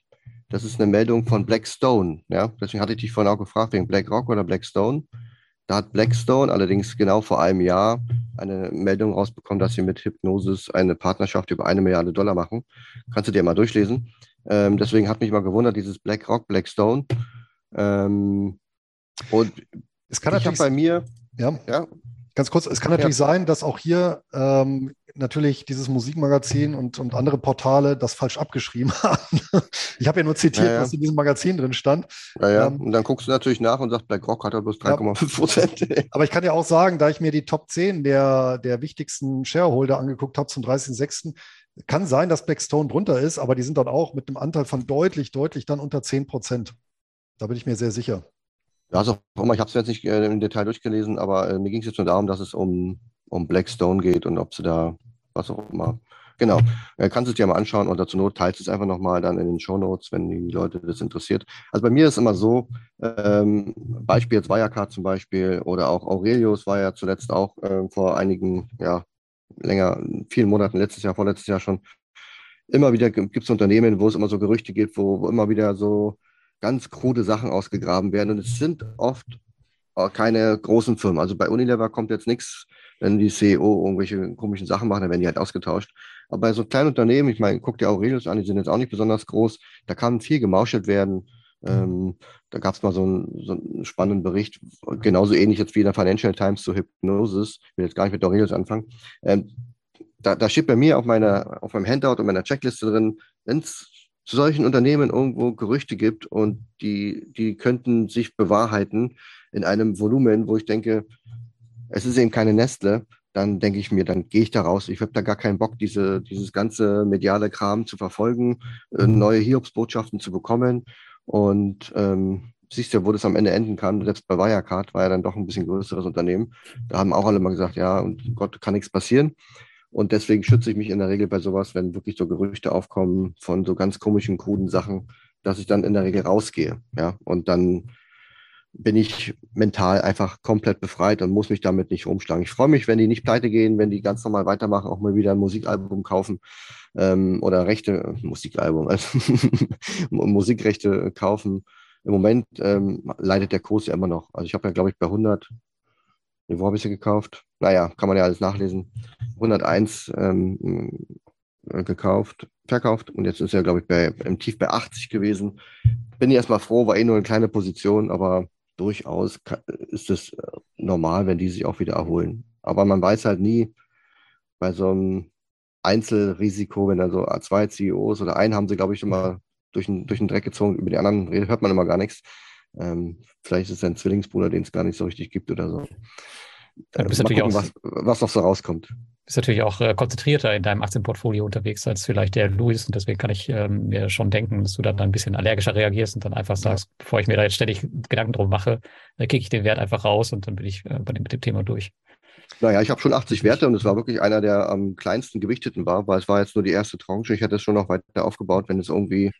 Das ist eine Meldung von Blackstone. Ja? Deswegen hatte ich dich vorhin auch gefragt, wegen BlackRock oder Blackstone. Da hat Blackstone allerdings genau vor einem Jahr eine Meldung rausbekommen, dass sie mit Hypnosis eine Partnerschaft über eine Milliarde Dollar machen. Kannst du dir mal durchlesen. Ähm, deswegen hat mich mal gewundert, dieses BlackRock, Blackstone. Ähm, und es kann ich natürlich bei mir, ja, ja, Ganz kurz, es kann natürlich ja. sein, dass auch hier ähm, natürlich dieses Musikmagazin und, und andere Portale das falsch abgeschrieben haben. ich habe ja nur zitiert, ja, ja. was in diesem Magazin drin stand. Ja, ähm, und dann guckst du natürlich nach und sagst, BlackRock hat ja bloß 3,5 Prozent. Aber ich kann ja auch sagen, da ich mir die Top 10 der, der wichtigsten Shareholder angeguckt habe zum 30.06., kann sein, dass Blackstone drunter ist, aber die sind dann auch mit einem Anteil von deutlich, deutlich dann unter 10 Prozent. Da bin ich mir sehr sicher. Ja, also immer, ich habe es jetzt nicht äh, im Detail durchgelesen, aber äh, mir ging es jetzt nur darum, dass es um, um Blackstone geht und ob sie da, was auch immer. Genau, äh, kannst du es dir mal anschauen und dazu Not teilst es einfach nochmal dann in den Show Notes, wenn die Leute das interessiert. Also bei mir ist immer so, ähm, Beispiel jetzt Wirecard zum Beispiel oder auch Aurelius war ja zuletzt auch äh, vor einigen, ja, länger, vielen Monaten, letztes Jahr, vorletztes Jahr schon, immer wieder gibt es Unternehmen, wo es immer so Gerüchte gibt, wo, wo immer wieder so ganz krude Sachen ausgegraben werden. Und es sind oft keine großen Firmen. Also bei Unilever kommt jetzt nichts, wenn die CEO irgendwelche komischen Sachen machen, dann werden die halt ausgetauscht. Aber bei so kleinen Unternehmen, ich meine, guck dir Aurelius an, die sind jetzt auch nicht besonders groß, da kann viel gemauschelt werden. Ähm, da gab es mal so einen, so einen spannenden Bericht, genauso ähnlich jetzt wie in der Financial Times zu Hypnosis. Ich will jetzt gar nicht mit Aurelius anfangen. Ähm, da, da steht bei mir auf, meiner, auf meinem Handout und meiner Checkliste drin, wenn es zu solchen Unternehmen irgendwo Gerüchte gibt und die, die könnten sich bewahrheiten in einem Volumen, wo ich denke, es ist eben keine Nestle, dann denke ich mir, dann gehe ich da raus. Ich habe da gar keinen Bock, diese, dieses ganze mediale Kram zu verfolgen, äh, mhm. neue Hiobsbotschaften zu bekommen. Und ähm, siehst ja, wo das am Ende enden kann. Selbst bei Wirecard war ja dann doch ein bisschen größeres Unternehmen. Da haben auch alle mal gesagt, ja, und Gott, kann nichts passieren. Und deswegen schütze ich mich in der Regel bei sowas, wenn wirklich so Gerüchte aufkommen von so ganz komischen, kruden Sachen, dass ich dann in der Regel rausgehe. Ja, und dann bin ich mental einfach komplett befreit und muss mich damit nicht rumschlagen. Ich freue mich, wenn die nicht pleite gehen, wenn die ganz normal weitermachen, auch mal wieder ein Musikalbum kaufen ähm, oder Rechte, Musikalbum, also Musikrechte kaufen. Im Moment ähm, leidet der Kurs ja immer noch. Also ich habe ja, glaube ich, bei 100 wo habe ich sie gekauft? Naja, kann man ja alles nachlesen. 101 ähm, äh, gekauft, verkauft und jetzt ist er, glaube ich, bei, im Tief bei 80 gewesen. Bin ich erstmal froh, war eh nur eine kleine Position, aber durchaus ist es äh, normal, wenn die sich auch wieder erholen. Aber man weiß halt nie bei so einem Einzelrisiko, wenn da so zwei CEOs oder einen haben sie, glaube ich, mal durch den, durch den Dreck gezogen, über die anderen hört man immer gar nichts. Ähm, vielleicht ist es ein Zwillingsbruder, den es gar nicht so richtig gibt oder so. Ja, du bist natürlich gucken, auch, was, was noch so rauskommt. Du bist natürlich auch äh, konzentrierter in deinem Aktienportfolio unterwegs als vielleicht der Louis und deswegen kann ich ähm, mir schon denken, dass du dann ein bisschen allergischer reagierst und dann einfach sagst, bevor ich mir da jetzt ständig Gedanken drum mache, äh, kicke ich den Wert einfach raus und dann bin ich äh, mit dem Thema durch. Naja, ich habe schon 80 Werte und es war wirklich einer, der am kleinsten gewichteten war, weil es war jetzt nur die erste Tranche. Ich hätte es schon noch weiter aufgebaut, wenn es irgendwie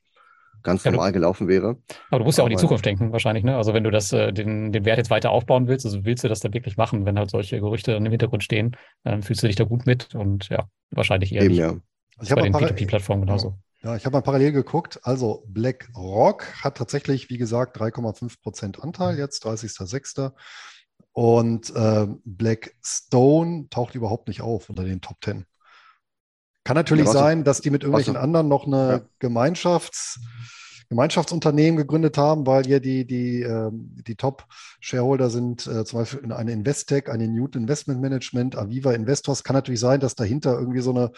ganz ja, normal du, gelaufen wäre. Aber du musst ja auch in die Zukunft denken, wahrscheinlich. Ne? Also wenn du das, äh, den, den Wert jetzt weiter aufbauen willst, also willst du das dann wirklich machen, wenn halt solche Gerüchte dann im Hintergrund stehen, dann fühlst du dich da gut mit und ja, wahrscheinlich eher Eben, nicht. Ja. Also ich bei den P2P-Plattformen genauso. Ja, ich habe mal parallel geguckt. Also BlackRock hat tatsächlich, wie gesagt, 3,5 Prozent Anteil jetzt, 30.06. Und äh, Blackstone taucht überhaupt nicht auf unter den Top 10. Kann natürlich ja, sein, dass die mit irgendwelchen du, anderen noch eine ja. Gemeinschafts, Gemeinschaftsunternehmen gegründet haben, weil hier die, die, äh, die Top-Shareholder sind äh, zum Beispiel eine Investec, eine Newton Investment Management, Aviva Investors. Kann natürlich sein, dass dahinter irgendwie so eine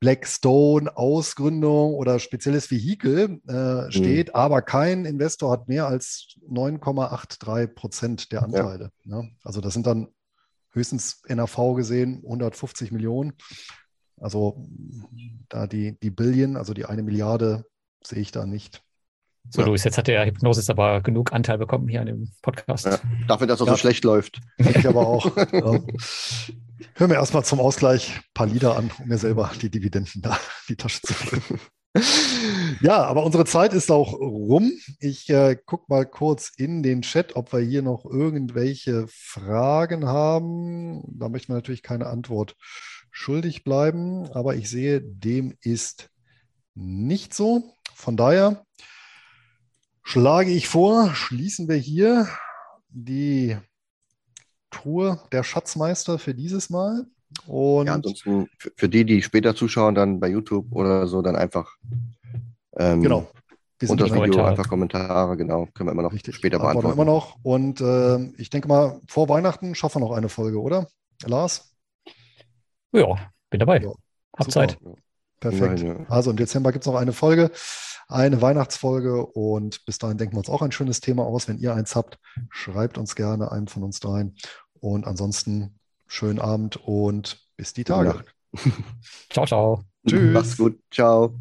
Blackstone Ausgründung oder spezielles Vehikel äh, mhm. steht, mhm. aber kein Investor hat mehr als 9,83 Prozent der Anteile. Ja. Ja, also das sind dann höchstens NAV gesehen 150 Millionen. Also da die, die Billion, also die eine Milliarde, sehe ich da nicht. So, ja. Luis, jetzt hat der Hypnosis aber genug Anteil bekommen hier an dem Podcast. Ja, dafür, dass er ja. so schlecht läuft. Ich aber auch. ja. Hör mir erstmal zum Ausgleich ein paar Lieder an, um mir selber die Dividenden da in die Tasche zu füllen. ja, aber unsere Zeit ist auch rum. Ich äh, gucke mal kurz in den Chat, ob wir hier noch irgendwelche Fragen haben. Da möchte man natürlich keine Antwort schuldig bleiben, aber ich sehe, dem ist nicht so. Von daher schlage ich vor, schließen wir hier die Tour der Schatzmeister für dieses Mal. Und ja, ansonsten für die, die später zuschauen, dann bei YouTube oder so, dann einfach ähm, genau. unter das Video Kommentare. einfach Kommentare, genau, können wir immer noch Richtig. später beantworten. immer noch. Und äh, ich denke mal, vor Weihnachten schaffen wir noch eine Folge, oder? Lars? Ja, bin dabei. Ja, Hab super. Zeit. Perfekt. Nein, ja. Also im Dezember gibt es noch eine Folge, eine Weihnachtsfolge und bis dahin denken wir uns auch ein schönes Thema aus. Wenn ihr eins habt, schreibt uns gerne einen von uns rein. Und ansonsten schönen Abend und bis die Tage. ciao, ciao. Tschüss. Mach's gut. Ciao.